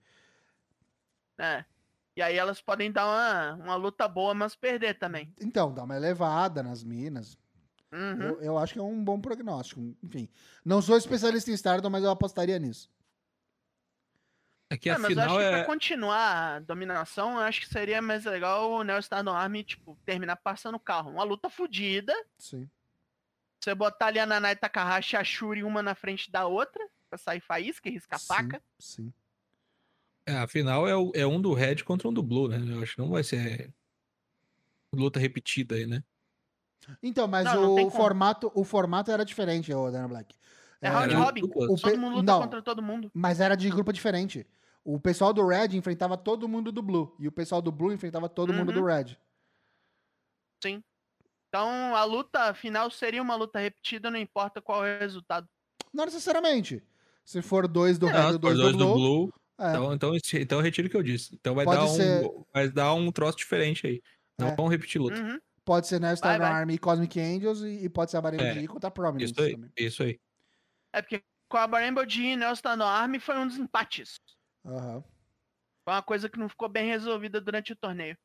É. E aí elas podem dar uma, uma luta boa, mas perder também. Então, dá uma elevada nas minas. Uhum. Eu, eu acho que é um bom prognóstico. Enfim, não sou especialista em Stardom, mas eu apostaria nisso. É que É, a mas eu acho final que é. pra continuar a dominação, eu acho que seria mais legal o Neo Star no Army, tipo, terminar passando o carro. Uma luta fodida. Sim. Você botar ali a Nanai Takahashi e a Shuri uma na frente da outra, pra sair faísca e riscar sim, faca. sim. É, a final é, o- é um do Red contra um do Blue, né? Eu acho que não vai ser luta repetida aí, né? Então, mas Não, o, formato, o formato era diferente, o Dana Black. É round Era robin. O Todo pe- mundo luta não. contra todo mundo. Mas era de grupo diferente. O pessoal do Red enfrentava todo mundo do Blue. E o pessoal do Blue enfrentava todo mundo Uhum. do Red. Então a luta final seria uma luta repetida, não importa qual é o resultado. Não necessariamente. Se for dois do Não, Red e dois, dois do do Blue. Blue. é. Então, então, então eu retiro o que eu disse. Então vai Pode dar, ser- um, vai dar um troço diferente aí. Não É. vamos repetir luta. Uhum. Pode ser Neo Star Vai, vai. Army e Cosmic Angels e, e pode ser a Barema É, G contra a Prominence Isso aí, também. isso aí. É porque com a Rainbow G e Nelson Army foi um dos empates. Aham. Foi uma coisa que não ficou bem resolvida durante o torneio.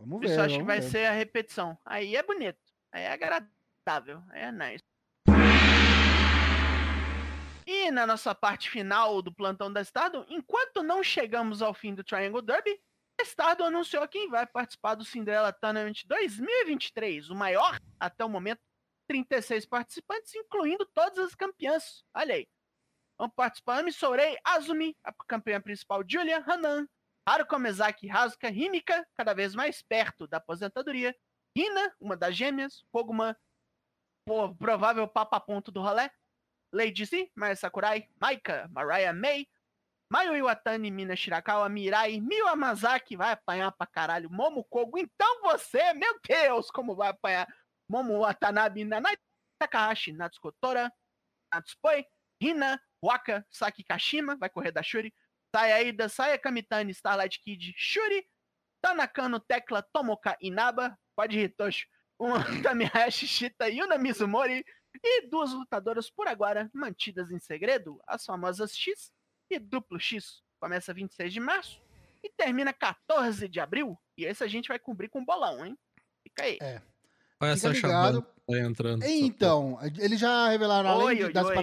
Vamos ver. isso acho que vai ver. ser a repetição. Aí é bonito. Aí é agradável. Aí é nice. E na nossa parte final do plantão da Stardom, enquanto não chegamos ao fim do Triangle Derby, a Stardom anunciou quem vai participar do Cinderella Tournament 2023, o maior até o momento, 36 participantes, incluindo todas as campeãs. Olha aí. Vão participar Ami Sourei, Azumi, a campeã principal Julia, Hanan, Haruko Mezaki, Hazuka, Himika, cada vez mais perto da aposentadoria, Hina, uma das gêmeas, Koguma, pô, provável papa-ponto do rolê, Lady Z, Maya Sakurai, Maika, Mariah May, Mayu Iwatani, Mina Shirakawa, Mirai, Miyu Amazaki, vai apanhar pra caralho, Momo Kogo, então você, meu Deus, como vai apanhar, Momo Watanabe, Nanai Takahashi, Natsuko Tora, Natsupoi, Hina, Waka, Saki Kashima, vai correr da Shuri, Sayaida, Saya Kamitani, Starlight Kid, Shuri, Tanakano, Tecla, Tomoka, Inaba, pode ir, Toshi, um Tamihashi, Shita, Yuna Mizumori, e duas lutadoras por agora mantidas em segredo, as famosas X e duplo X. Começa 26 de março e termina 14 de abril. E esse a gente vai cobrir com bolão, hein? Fica aí. Olha Fica essa chavando tá entrando. Então, eles já revelaram, além Oi, de- oi, das oi, hein?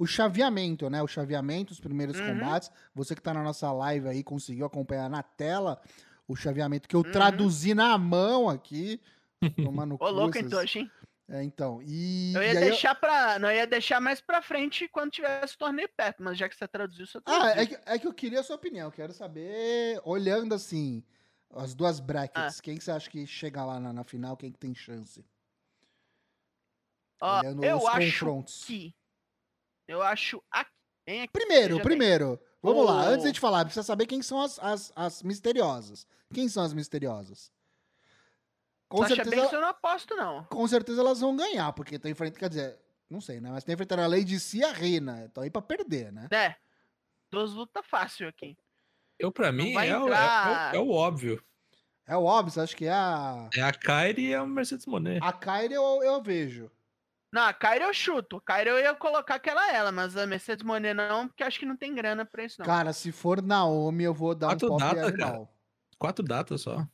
O chaveamento, né? O chaveamento, os primeiros Uhum. combates. Você que tá na nossa live aí conseguiu acompanhar na tela o chaveamento que eu Uhum. traduzi na mão aqui. Tomando Ô, louco, Toshi, hein? É, então. E, Eu e ia aí eu- deixar pra. Não ia deixar mais pra frente quando tivesse torneio perto, mas já que você traduziu, você Ah, traduziu. é que, é que eu queria a sua opinião. eu Quero saber, olhando assim, as duas brackets, Ah. quem que você acha que chega lá na, na final, quem que tem chance? Ó, olhando eu os acho confrontos. que. Eu acho aqui. Bem aqui. Primeiro, bem. primeiro, vamos lá. O- Antes de a gente falar, precisa saber quem são as, as, as misteriosas. Quem são as misteriosas? Com Sasha certeza, Banks eu não aposto, não. com certeza elas vão ganhar, porque estão enfrentando, quer dizer, não sei, né? Mas estão enfrentando a Lady C e a Reina. Estão aí pra perder, né? Né? Duas lutas fácil aqui. Eu, pra mim, é, o- é entrar- o- é o óbvio. É o óbvio, você acha que é a. É a Kyrie e a Mercedes Monet. A Kyrie eu, eu vejo. Não, a Kyrie eu chuto. A Kyrie eu ia colocar aquela ela, mas a Mercedes Monet não, porque acho que não tem grana pra isso, não. Cara, se for Naomi, eu vou dar Quatro um pop datas, animal. Quatro datas só.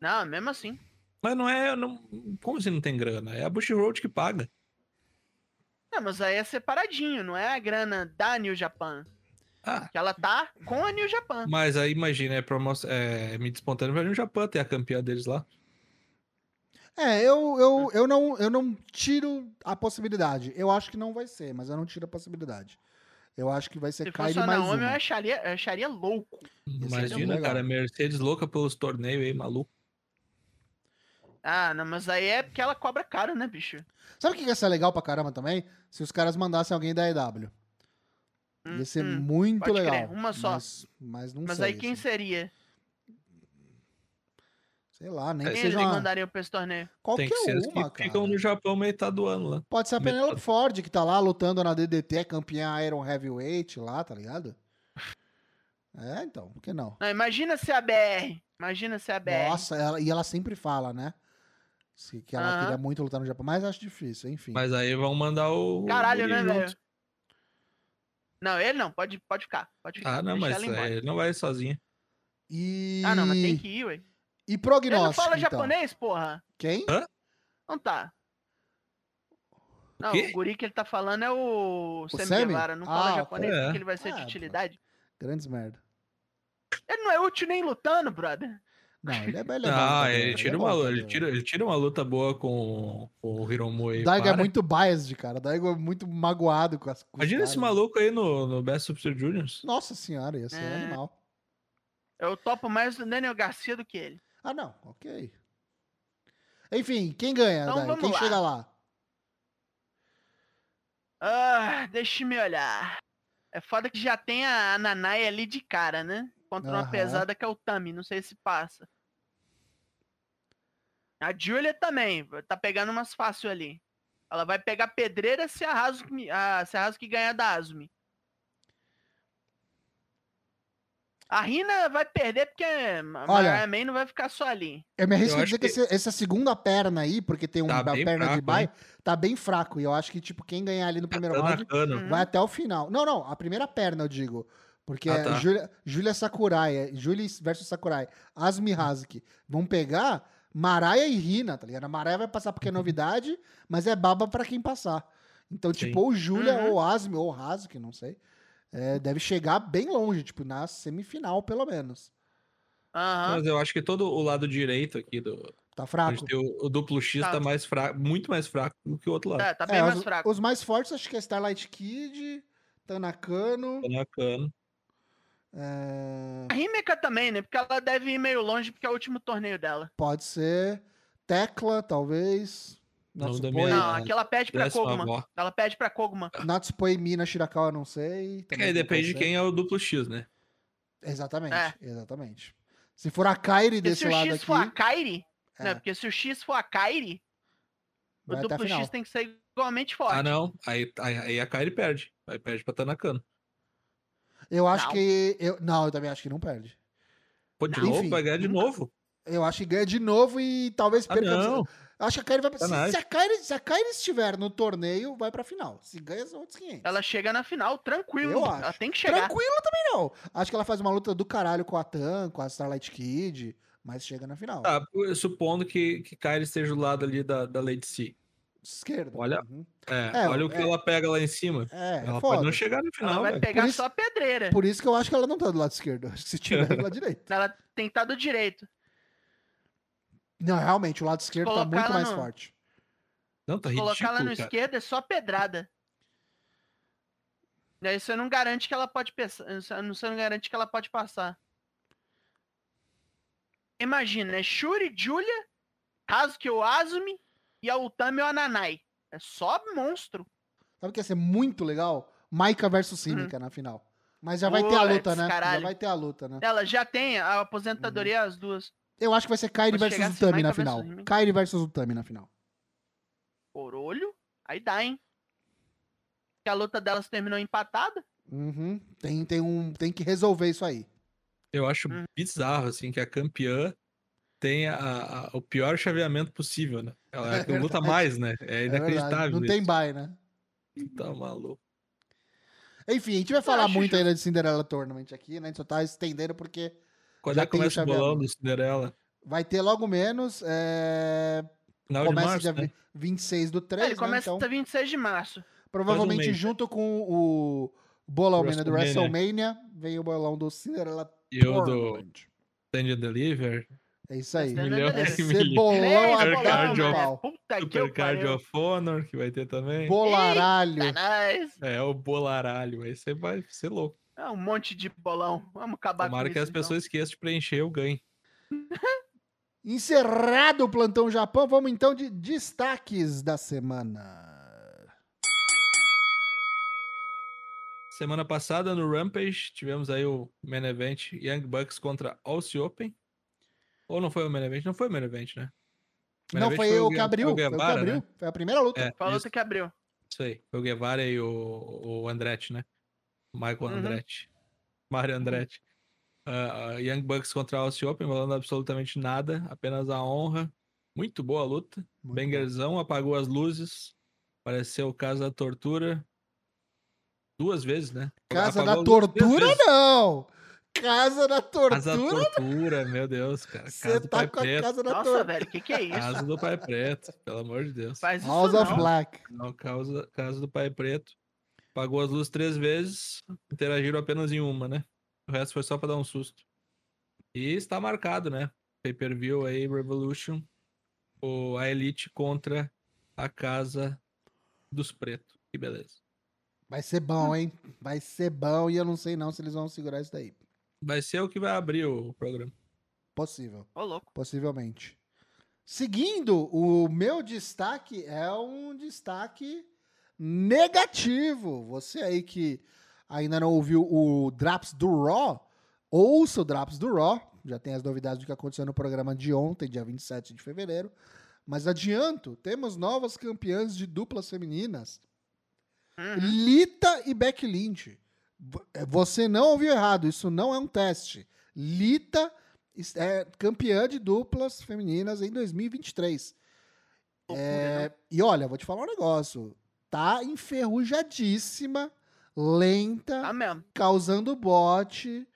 Não, mesmo assim. Mas não é. Não, como assim não tem grana? É a Bush Road que paga. Não, mas aí é separadinho, não é a grana da New Japan. Ah, Que ela tá com a New Japan. mas aí imagina, é, promoção, é me despontando vai no Japão ter a campeã deles lá. É, eu, eu, eu, não, eu não tiro a possibilidade. Eu acho que não vai ser, mas eu não tiro a possibilidade. Eu acho que vai ser Se Kylie mais eu uma. acharia, eu acharia louco. Imagina, legal. cara, Mercedes louca pelos torneios aí, maluco. Ah, não, mas aí é porque ela cobra caro, né, bicho? Sabe o que ia ser legal pra caramba também? Se os caras mandassem alguém da EW. Hum, Ia ser hum. muito pode crer, legal. uma só. Mas, mas não Mas sei. aí quem assim. seria? Sei lá, nem É, que seja eles uma... mandariam pra esse torneio? Qualquer Tem que ser uma, que ficam cara. no Japão metade do ano lá. Pode ser a metade. Penelope Ford, que tá lá lutando na DDT, campeã Iron Heavyweight lá, tá ligado? É, então, por que não? Não, imagina se a BR. Imagina se a BR. Nossa, ela- e ela sempre fala, né? Se, que ela Aham. queria muito lutar no Japão, mas acho difícil, enfim. Mas aí vão mandar o. o Caralho, né, Guri velho? Não, ele não, pode, pode ficar. Pode ficar. Ah, não, mas embora. é, ele não vai sozinho. E... Ah, não, mas tem que ir, ué. E Ele prognóstico, não fala então? japonês, porra. Quem? Não tá. Não, quê? o guri que ele tá falando é o Sammy? Guevara. Não Ah, fala japonês É. porque ele vai ser de Ah, utilidade. Grandes merda. Ele não é útil nem lutando, brother. Não, ele é bem legal. Ah, ele é tira, uma, ele, tira, ele tira uma luta boa com, com o Hiromu aí. Daigo é muito biased, cara. Daigo é muito magoado com as com os Imagina esse maluco aí no, no Best Super Juniors. Nossa senhora, ia ser É. animal. Eu topo mais o Daniel Garcia do que ele. Ah, não, ok. Enfim, quem ganha, Então Quem lá. chega lá? Ah, deixa-me olhar. É foda que já tem a Nanai ali de cara, né? Contra uma Aham. pesada que é o Tami. Não sei se passa. A Julia também. Tá pegando umas fácil ali. Ela vai pegar pedreira se a Hazuki, a, se a Hazuki ganhar da Azumi. A Rina vai perder porque a Olha- Mariah May não vai ficar só ali. Eu me arrisco a dizer que, que- esse- essa segunda perna aí, porque tem Tá uma bem perna de fraco, bye, hein? tá bem fraco. E eu acho que, tipo, quem ganhar ali no primeiro round Tanakano. Uhum. vai até o final. Não, não, a primeira perna, eu digo. Porque Ah, é tá. Julia, Julia Sakurai, é Julia versus Sakurai, Asmi Hazuki. Vão pegar Maraya e Rina, tá ligado? A Maraya vai passar porque é novidade, mas é baba pra quem passar. Então, Sim. tipo, ou Julia, Uhum. ou Asmi, ou Hazuki, não sei. É, deve chegar bem longe, tipo, na semifinal, pelo menos. Aham. Mas eu acho que todo o lado direito aqui do. Tá fraco. o, o duplo X Tá. tá mais fraco, muito mais fraco do que o outro lado. Tá, tá bem É, mais os, fraco. os mais fortes acho que é Starlight Kid, Tanakano. Tanakano. é, A Rimeka também, né? Porque ela deve ir meio longe, porque é o último torneio dela. pode ser. Tecla, talvez. Não Natsupoi. Não, a aqui ela pede pra Koguma. Ela pede pra Koguma. Natsupoi Mina Shirakawa, não sei. É, não depende de quem é o duplo X, né? Exatamente, É. exatamente. Se for a Kairi Porque desse se o lado X aqui, for a Kairi, é, né? Porque se o X for a Kairi, o vai a duplo. X tem que ser igualmente forte. Ah, não. Aí, aí, aí a Kairi perde. Aí perde pra Tanakano. Eu acho Não. que. Eu, não, eu também acho que não perde. Pô, de Não. novo? Enfim, vai ganhar de nunca. novo? Eu acho que ganha de novo e talvez Ah, perca. não. Acho que a Kairi vai. Se, Sacanagem. se a Kairi, se a Kairi estiver no torneio, vai pra final. Se ganha, são outros 500. Ela chega na final, tranquilo. Eu acho. Ela tem que chegar. Tranquilo também não. Acho que ela faz uma luta do caralho com a Tan, com a Starlight Kid, mas chega na final. Tá, supondo que, que Kairi esteja do lado ali da, da Lady C. Esquerda. Olha, Uhum. É, É, olha o que é. ela pega lá em cima. É, é ela foda. pode não chegar no Ela final, vai velho. pegar Por só a pedreira. Por isso que eu acho que ela não tá do lado esquerdo. Acho que se tiver do lado direito. Ela tem que estar do direito. Não, realmente, o lado esquerdo tá Colocar muito mais no- forte. Não, tá Colocar ridículo, ela no cara. esquerdo é só pedrada. Daí você não garante que ela pode pensar. Você não garante que ela pode passar. Imagina, é Shuri, Julia, Hazuki ou Azumi e a Utami ou a Nanai. É só monstro. Sabe o que ia ser muito legal? Maika versus Simica na final. Mas já vai ter a luta, né? Já caralho. vai ter a luta, né? Ela já tem a aposentadoria as duas. Eu acho que vai ser Kairi Pode versus assim, Utami na final. versus. Kairi versus Utami na final. Por olho, aí dá, hein? Que a luta delas terminou empatada. Uhum. Tem, tem, um, tem que resolver isso aí. Eu acho Hum. bizarro, assim, que a campeã tem a- a- o pior chaveamento possível, né? Ela É é que luta mais, né? É É inacreditável. Não tem isso. bye, né? Tá maluco. Enfim, a gente vai falar muito ainda de Cinderella Tournament aqui, né? A gente só tá estendendo porque Quando Já é que começa o bolão do Cinderela? vai ter logo menos. É... Final Começa de março, dia né? 26 do 3, Ele né? começa Então, dia 26 de março. provavelmente mês, junto com o bolão né, do WrestleMania. Vem o bolão do Cinderella E o do. Stand and Deliver. É isso aí. Milhão, Deliver. Esse milhão. bolão Ei, a Supercard of- Super of Honor, que vai ter também. Bolaralho. Nice. É, o bolaralho. Aí você vai ser louco. É um monte de bolão. Vamos acabar Tomara com que isso, as então. pessoas esqueçam de preencher o ganho. Encerrado o Plantão Japão, vamos então de destaques da semana. Semana passada no Rampage tivemos aí o main event Young Bucks contra Aussie Open. Ou não foi o main event? Não foi o main event, né? Main Não, event foi o que abriu. Foi o que Guevara, abriu. né? Foi a primeira luta. É, Foi a isso, luta que abriu. isso aí. Foi o Guevara e o, o Andretti, né? Michael Uhum. Andretti. Mario Andretti. Ah, ah, Young Bucks contra Aussie Open, valendo absolutamente nada, apenas a honra. Muito boa a luta. Muito Bengerzão apagou as luzes. Pareceu o caso da tortura. Duas vezes, né? Casa Apagou da Tortura, não! Casa da Casa da Tortura, tortura, meu Deus, cara. você Casa do tá Pai com a Preto. Casa da Nossa, Tortura. velho, o que, que é isso? Casa do Pai Preto, pelo amor de Deus. Faz House of Black. Não, causa, casa do Pai Preto. Pagou as luzes três vezes, interagiram apenas em uma, né? O resto foi só pra dar um susto. E está marcado, né? Pay-per-view aí, Revolution. O, a Elite contra a Casa dos Pretos. Que beleza. Vai ser bom, hein? Vai ser bom e eu não sei não se eles vão segurar isso daí. Vai ser o que vai abrir o programa. Possível. Ô, louco. Possivelmente. Seguindo, o meu destaque é um destaque negativo. Você aí que ainda não ouviu o Drops do Raw, ouça o Drops do Raw. Já tem as novidades do que aconteceu no programa de ontem, dia 27 de fevereiro. Mas adianto, temos novas campeãs de duplas femininas. Uhum. Lita e Becky Lynch. é, você não ouviu errado, isso não é um teste. Lita é campeã de duplas femininas em 2023. É, e olha, vou te falar um negócio. Tá enferrujadíssima, lenta, Tá mesmo. causando bote.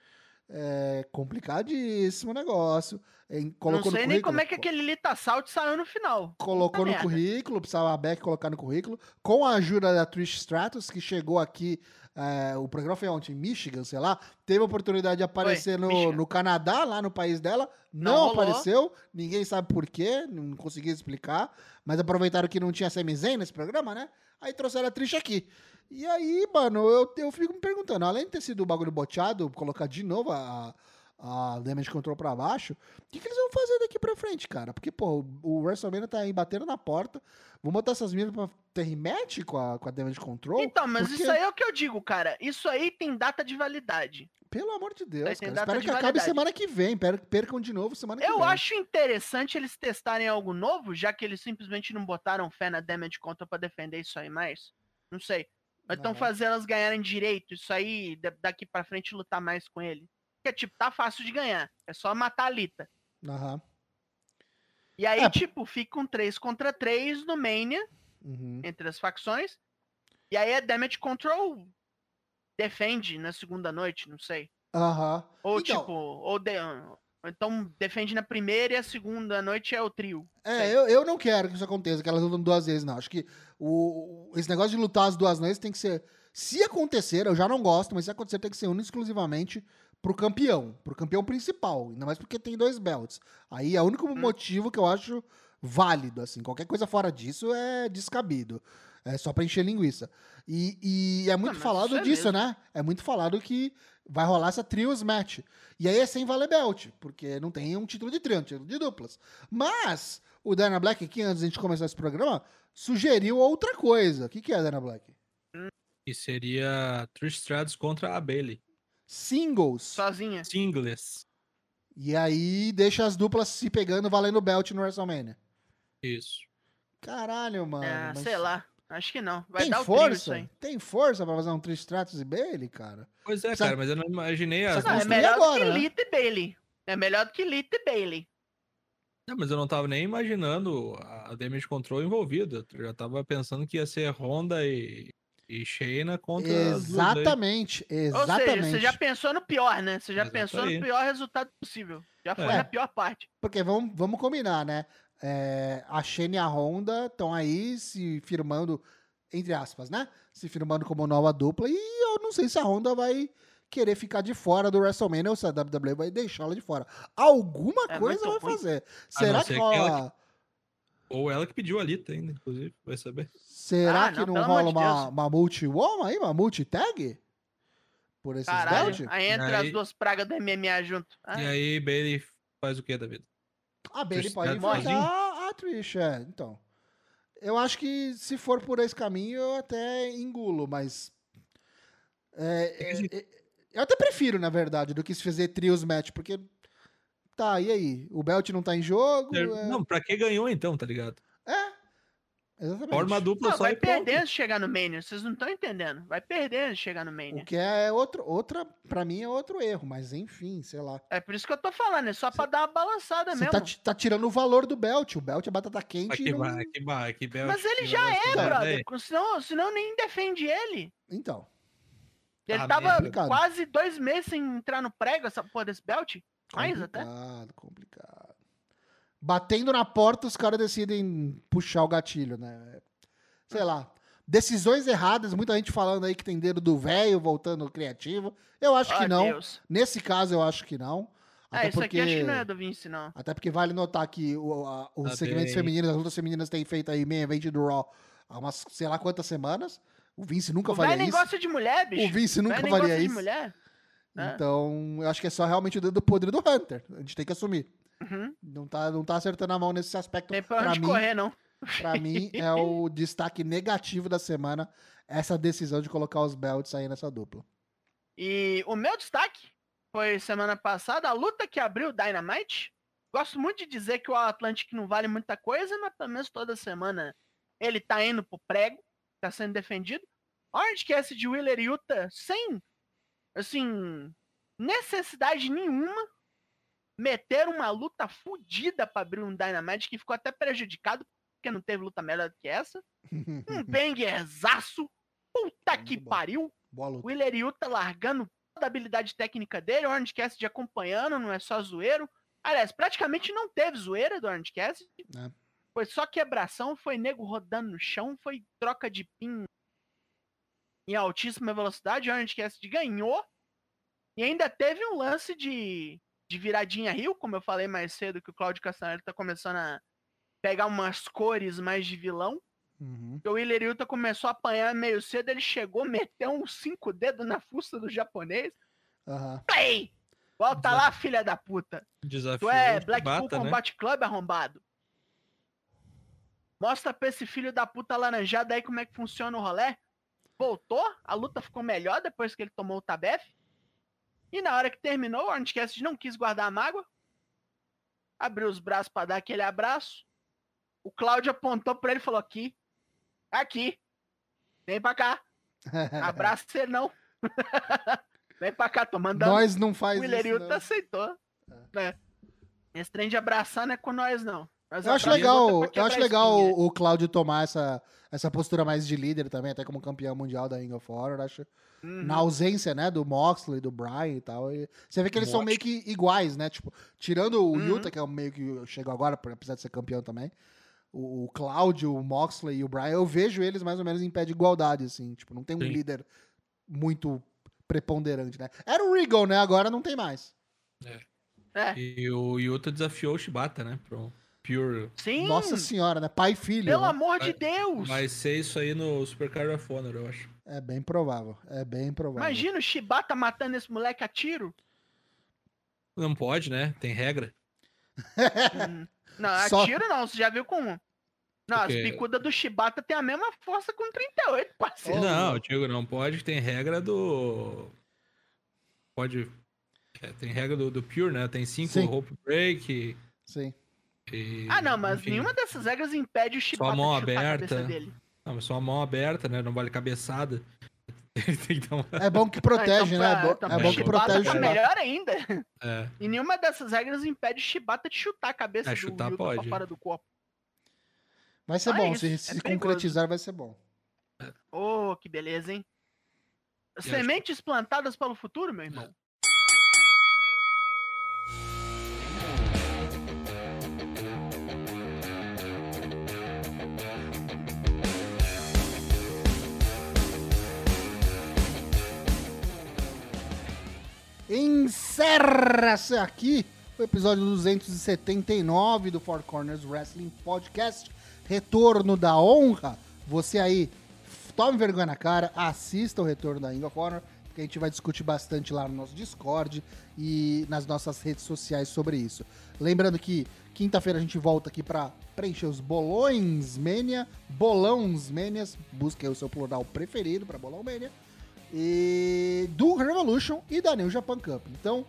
É complicadíssimo o negócio. Em- Não colocou no sei nem como é que aquele Lita Salt saiu no final. Colocou no merda. currículo, precisava a Beck colocar no currículo. Com a ajuda da Trish Stratus, que chegou aqui, é, o programa foi ontem em Michigan, sei lá, teve a oportunidade de aparecer no, Michigan. no Canadá, lá no país dela, não, Não apareceu, ninguém sabe por quê, não consegui explicar, mas aproveitaram que não tinha Sami Zayn nesse programa, né? Aí trouxeram a Trish aqui. E aí, mano, eu, eu fico me perguntando, além de ter sido o bagulho boteado, colocar de novo a, a Damage Control pra baixo, o que, que eles vão fazer daqui pra frente, cara? Porque, pô, o WrestleMania tá aí batendo na porta. Vão botar essas minas pra ter rematch com a, com a Damage Control? Então, mas Porque, isso aí é o que eu digo, cara. Isso aí tem data de validade. Pelo amor de Deus, cara. Espero que acabe validade. semana que vem. per- Percam de novo semana que Eu vem. acho interessante eles testarem algo novo, já que eles simplesmente não botaram fé na Damage Control pra defender isso aí mais. Não sei. Ou então Não. fazer elas ganharem direito, isso aí, da- daqui pra frente lutar mais com ele. Porque, tipo, tá fácil de ganhar. É só matar a Lita. Aham. E aí, É. tipo, fica um 3 contra 3 no Mania, Uhum. entre as facções. E aí a Damage Control defende na segunda noite, não sei. Aham. Ou Então- tipo, ou, de- ou então defende na primeira e a segunda noite é o trio. É, eu, eu não quero que isso aconteça, que elas lutam duas vezes, não. Acho que o, esse negócio de lutar as duas noites tem que ser. Se acontecer, eu já não gosto, mas se acontecer, tem que ser e exclusivamente pro campeão, pro campeão principal. Ainda mais porque tem dois belts. Aí é o único motivo que eu acho válido, assim. Qualquer coisa fora disso é descabido. É só pra encher linguiça. E, e é muito mas falado é disso, mesmo. né? É muito falado que vai rolar essa trios match. E aí é sem valer belt, porque não tem um título de trio, um título de duplas. Mas o Dana Black aqui, antes de a gente começar esse programa, sugeriu outra coisa. O que, que é, Dana Black? Que seria Trish Stratus contra a Bailey. Singles. Sozinha. Singles. E aí deixa as duplas se pegando valendo belt no WrestleMania. Isso. Caralho, mano. Ah, mas sei lá. Acho que não. Vai Tem dar o trio isso força? aí. Tem força pra fazer um Trish Stratus e Bailey, cara? Pois é, Precisa- cara, mas eu não imaginei as Não, é melhor do agora, que né? Lita e Bailey. É melhor do que Lita e Bailey. Não, mas eu não tava nem imaginando a Damage Control envolvida. Eu já tava pensando que ia ser Honda e, e Shayna contra daí. Exatamente, Ou exatamente. seja, você já pensou no pior, né? Você já Exato pensou aí. no pior resultado possível. Já foi É. na pior parte. Porque vamos, vamos combinar, né? É, a Shane e a Honda estão aí se firmando, entre aspas, né? Se firmando como nova dupla. E eu não sei se a Honda vai querer ficar de fora do WrestleMania ou se a WWE vai deixá-la de fora. Alguma É coisa vai ruim. fazer. A Será que rola. Ou ela que pediu a Lita ainda, inclusive, vai saber. Será Ah, que não, não rola de uma, uma multi-wom aí? Uma multi-tag? Por esses Caralho. belt? Aí entra Aí- as duas pragas do MMA junto. Ah, E aí, Bailey faz o que da vida? A Bailey pode enfrentar a, a Trish, é. Então. Eu acho que se for por esse caminho, eu até engulo, mas. é, é, é, eu até prefiro, na verdade, do que se fazer trios match, porque. Tá, e aí? O Belt não tá em jogo? É, Não, pra que ganhou então, tá ligado? é, exatamente. Forma dupla Não, só vai pronto. perder se chegar no Mania. Vocês não estão entendendo. Vai perder se chegar no O Mania. que é outro, outra, pra mim é outro erro, mas enfim, sei lá. É por isso que eu tô falando. É só pra dar uma balançada Você mesmo. tá, tá tirando o valor do Belt. O Belt é batata quente. Mas que não- vai, vai, que belt, Mas ele já é, brother. ideia. Senão, senão nem defende ele. Então. Ele Ah, tava quase dois meses sem entrar no prego, essa porra desse belt. Mais até. Complicado, complicado. Batendo na porta, os caras decidem puxar o gatilho, né? Sei lá. Decisões erradas, muita gente falando aí que tem dedo do velho voltando criativo. Eu acho que Ah, não. Deus. Nesse caso, eu acho que não. É, isso aqui acho que não é do Vince, não. Até porque vale notar que o, a- os Tá segmentos bem. femininos, as lutas femininas têm feito aí main event do Raw há umas, sei lá quantas semanas. O Vince nunca O faria isso. gosta de mulher, bicho. O Vince O nunca faria gosta de isso. mulher. É. Então, eu acho que é só realmente o dedo podre do Hunter. A gente tem que assumir. Uhum. Não tá, não tá acertando a mão nesse aspecto. Tem pra Pra onde mim, correr, não. pra mim, é o destaque negativo da semana, essa decisão de colocar os belts aí nessa dupla. E o meu destaque foi semana passada, a luta que abriu o Dynamite. Gosto muito de dizer que o Atlantic não vale muita coisa, mas pelo menos toda semana ele tá indo pro prego, tá sendo defendido. Orange Cassidy, Wheeler e Utah sem assim, necessidade nenhuma. Meteram uma luta fodida pra abrir um Dynamite que ficou até prejudicado, porque não teve luta melhor do que essa. Um bangerzaço. Puta Muito que bom. pariu. Boa O luta. Willer Yuta largando toda a habilidade técnica dele, o Orange Cassidy acompanhando, não é só zoeiro. Aliás, praticamente não teve zoeira do Orange Cassidy. É. Foi só quebração, foi nego rodando no chão, foi troca de pin em altíssima velocidade. O Orange Cassidy ganhou. E ainda teve um lance de, de viradinha rio, como eu falei mais cedo, que o Claudio Castanheira tá começando a pegar umas cores mais de vilão. Uhum. O Willer Yuta começou a apanhar meio cedo, ele chegou, meteu uns cinco dedos na fuça do japonês. Aham. Play! Volta lá, filha da puta. Desafio Tu é Blackpool bata, né? Combat Club arrombado. Mostra pra esse filho da puta laranjada aí como é que funciona o rolé. Voltou, a luta ficou melhor depois que ele tomou o tabef. E na hora que terminou, o Orange Cassidy não quis guardar a mágoa. Abriu os braços pra dar aquele abraço. O Cláudio apontou pra ele e falou: aqui. Aqui. Vem pra cá. Abraço você não. Vem pra cá, tô mandando. Nós não faz o isso. Yuta aceitou. né? Esse trem de abraçar não é com nós, não. Nós Eu acho legal, pra eu acho legal espinha. o, o Claudio tomar essa, essa postura mais de líder também, até como campeão mundial da Ring of Honor. Acho, Uhum. Na ausência, né, do Moxley, do Brian e tal. e você vê que eles são meio que iguais, né? Tipo, tirando o Uhum. Yuta, que é o meio que chegou agora, apesar de ser campeão também. O, o Claudio, o Moxley e o Brian, eu vejo eles mais ou menos em pé de igualdade, assim. Tipo, não tem um Sim. líder muito preponderante, né? Era o Regal, né? Agora não tem mais. É, E o Yuta desafiou o Shibata, né? Pro Pure. sim, Nossa senhora, né? Pai e filho. pelo né? amor de Vai- Deus. Vai ser isso aí no Super Card of Honor, eu acho. É bem provável. É bem provável. Imagina o Shibata matando esse moleque a tiro. Não pode, né? Tem regra. Hum. Não, a Só- tiro não, você já viu com. Não, as Porque- picudas do Shibata tem a mesma força com 38, parceiro. Não. Diego, não pode. Tem regra do. Pode. é, tem regra do, do Pure, né? Tem cinco Sim. rope break. Sim. E, Ah, não, mas enfim. nenhuma dessas regras impede o Shibata mão de chutar a cabeça aberta. dele. Não, mas só a mão aberta, né? Não vale cabeçada. Uma. É bom que protege, Ah, então né? É pra- bo- então é bom que protege tá melhor ainda. É. E nenhuma dessas regras impede o Shibata de chutar a cabeça É, do chutar Yuta pode. pra fora do corpo. Vai ser Ah, é bom. Se, é se concretizar, vai ser bom. Ô, que beleza, hein? Sementes plantadas para o futuro, meu irmão. Encerra-se aqui o episódio 279 do Four Corners Wrestling Podcast. Retorno da honra. Você aí, tome vergonha na cara, assista o retorno da of Honor, que a gente vai discutir bastante lá no nosso Discord e nas nossas redes sociais sobre isso. Lembrando que quinta-feira a gente volta aqui para preencher os bolões Mania, bolões Manias, busque o seu plural preferido para bolão Mania e do Revolution e da New Japan Cup. Então,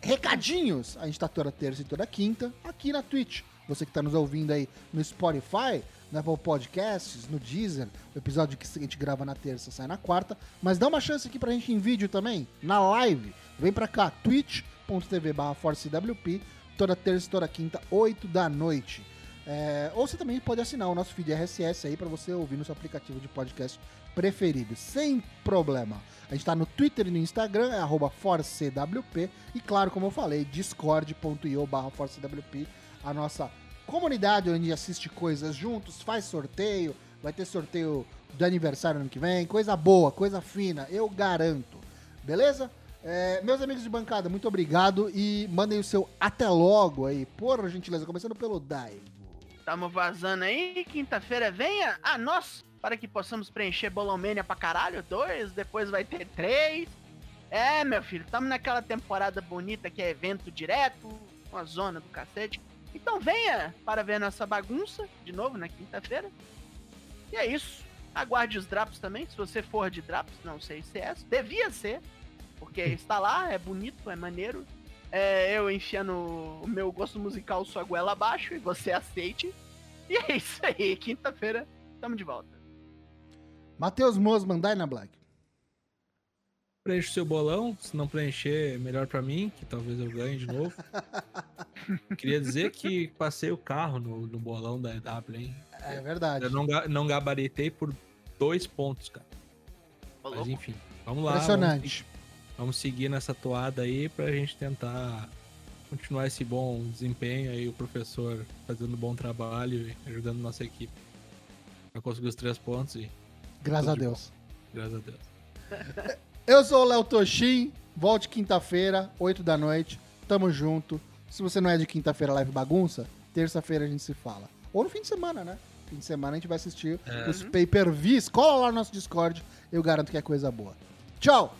recadinhos, a gente tá toda terça e toda quinta aqui na Twitch. Você que tá nos ouvindo aí no Spotify, no Apple Podcasts, no Deezer, o episódio que a gente grava na terça sai na quarta, mas dá uma chance aqui pra gente em vídeo também, na live. Vem pra cá, twitch.tv barra ForceWP, toda terça e toda quinta, 8 da noite. É, ou você também pode assinar o nosso feed RSS aí para você ouvir no seu aplicativo de podcast preferido, sem problema. A gente tá no Twitter e no Instagram, é ForceWP, e claro, como eu falei, discord.io barra ForceWP, a nossa comunidade onde assiste coisas juntos, faz sorteio, vai ter sorteio do aniversário ano que vem, coisa boa, coisa fina, eu garanto. Beleza? É, meus amigos de bancada, muito obrigado e mandem o seu até logo aí, por gentileza, começando pelo Daigo. Tamo vazando aí. Quinta-feira venha a nós para que possamos preencher Bolomania pra caralho. Dois, depois vai ter três. É, meu filho, tamo naquela temporada bonita que é evento direto, uma zona do cacete. Então venha para ver nossa bagunça de novo na quinta-feira. E é isso. Aguarde os drops também, se você for de drops, não sei se é. Devia ser, porque está lá, é bonito, é maneiro. É, eu enfiando o meu gosto musical sua goela abaixo e você aceite. E é isso aí, quinta-feira, tamo de volta. Matheus Mosman, Dyna Black. preencha o seu bolão. Se não preencher, melhor pra mim, que talvez eu ganhe de novo. Queria dizer que passei o carro no, no bolão da EW, hein? É verdade. Eu não, não gabaritei por dois pontos, cara. Mas enfim, vamos lá. Impressionante. Vamos, vamos seguir nessa toada aí pra gente tentar continuar esse bom desempenho aí, o professor fazendo um bom trabalho e ajudando nossa equipe. Pra conseguir os três pontos e Graças a Deus. graças a Deus. Eu sou o Léo Toshin. Volte quinta-feira, 8 da noite. Tamo junto. Se você não é de quinta-feira live bagunça, terça-feira a gente se fala. Ou no fim de semana, né? Fim de semana a gente vai assistir É. os pay-per-views. Cola lá no nosso Discord. Eu garanto que é coisa boa. Tchau!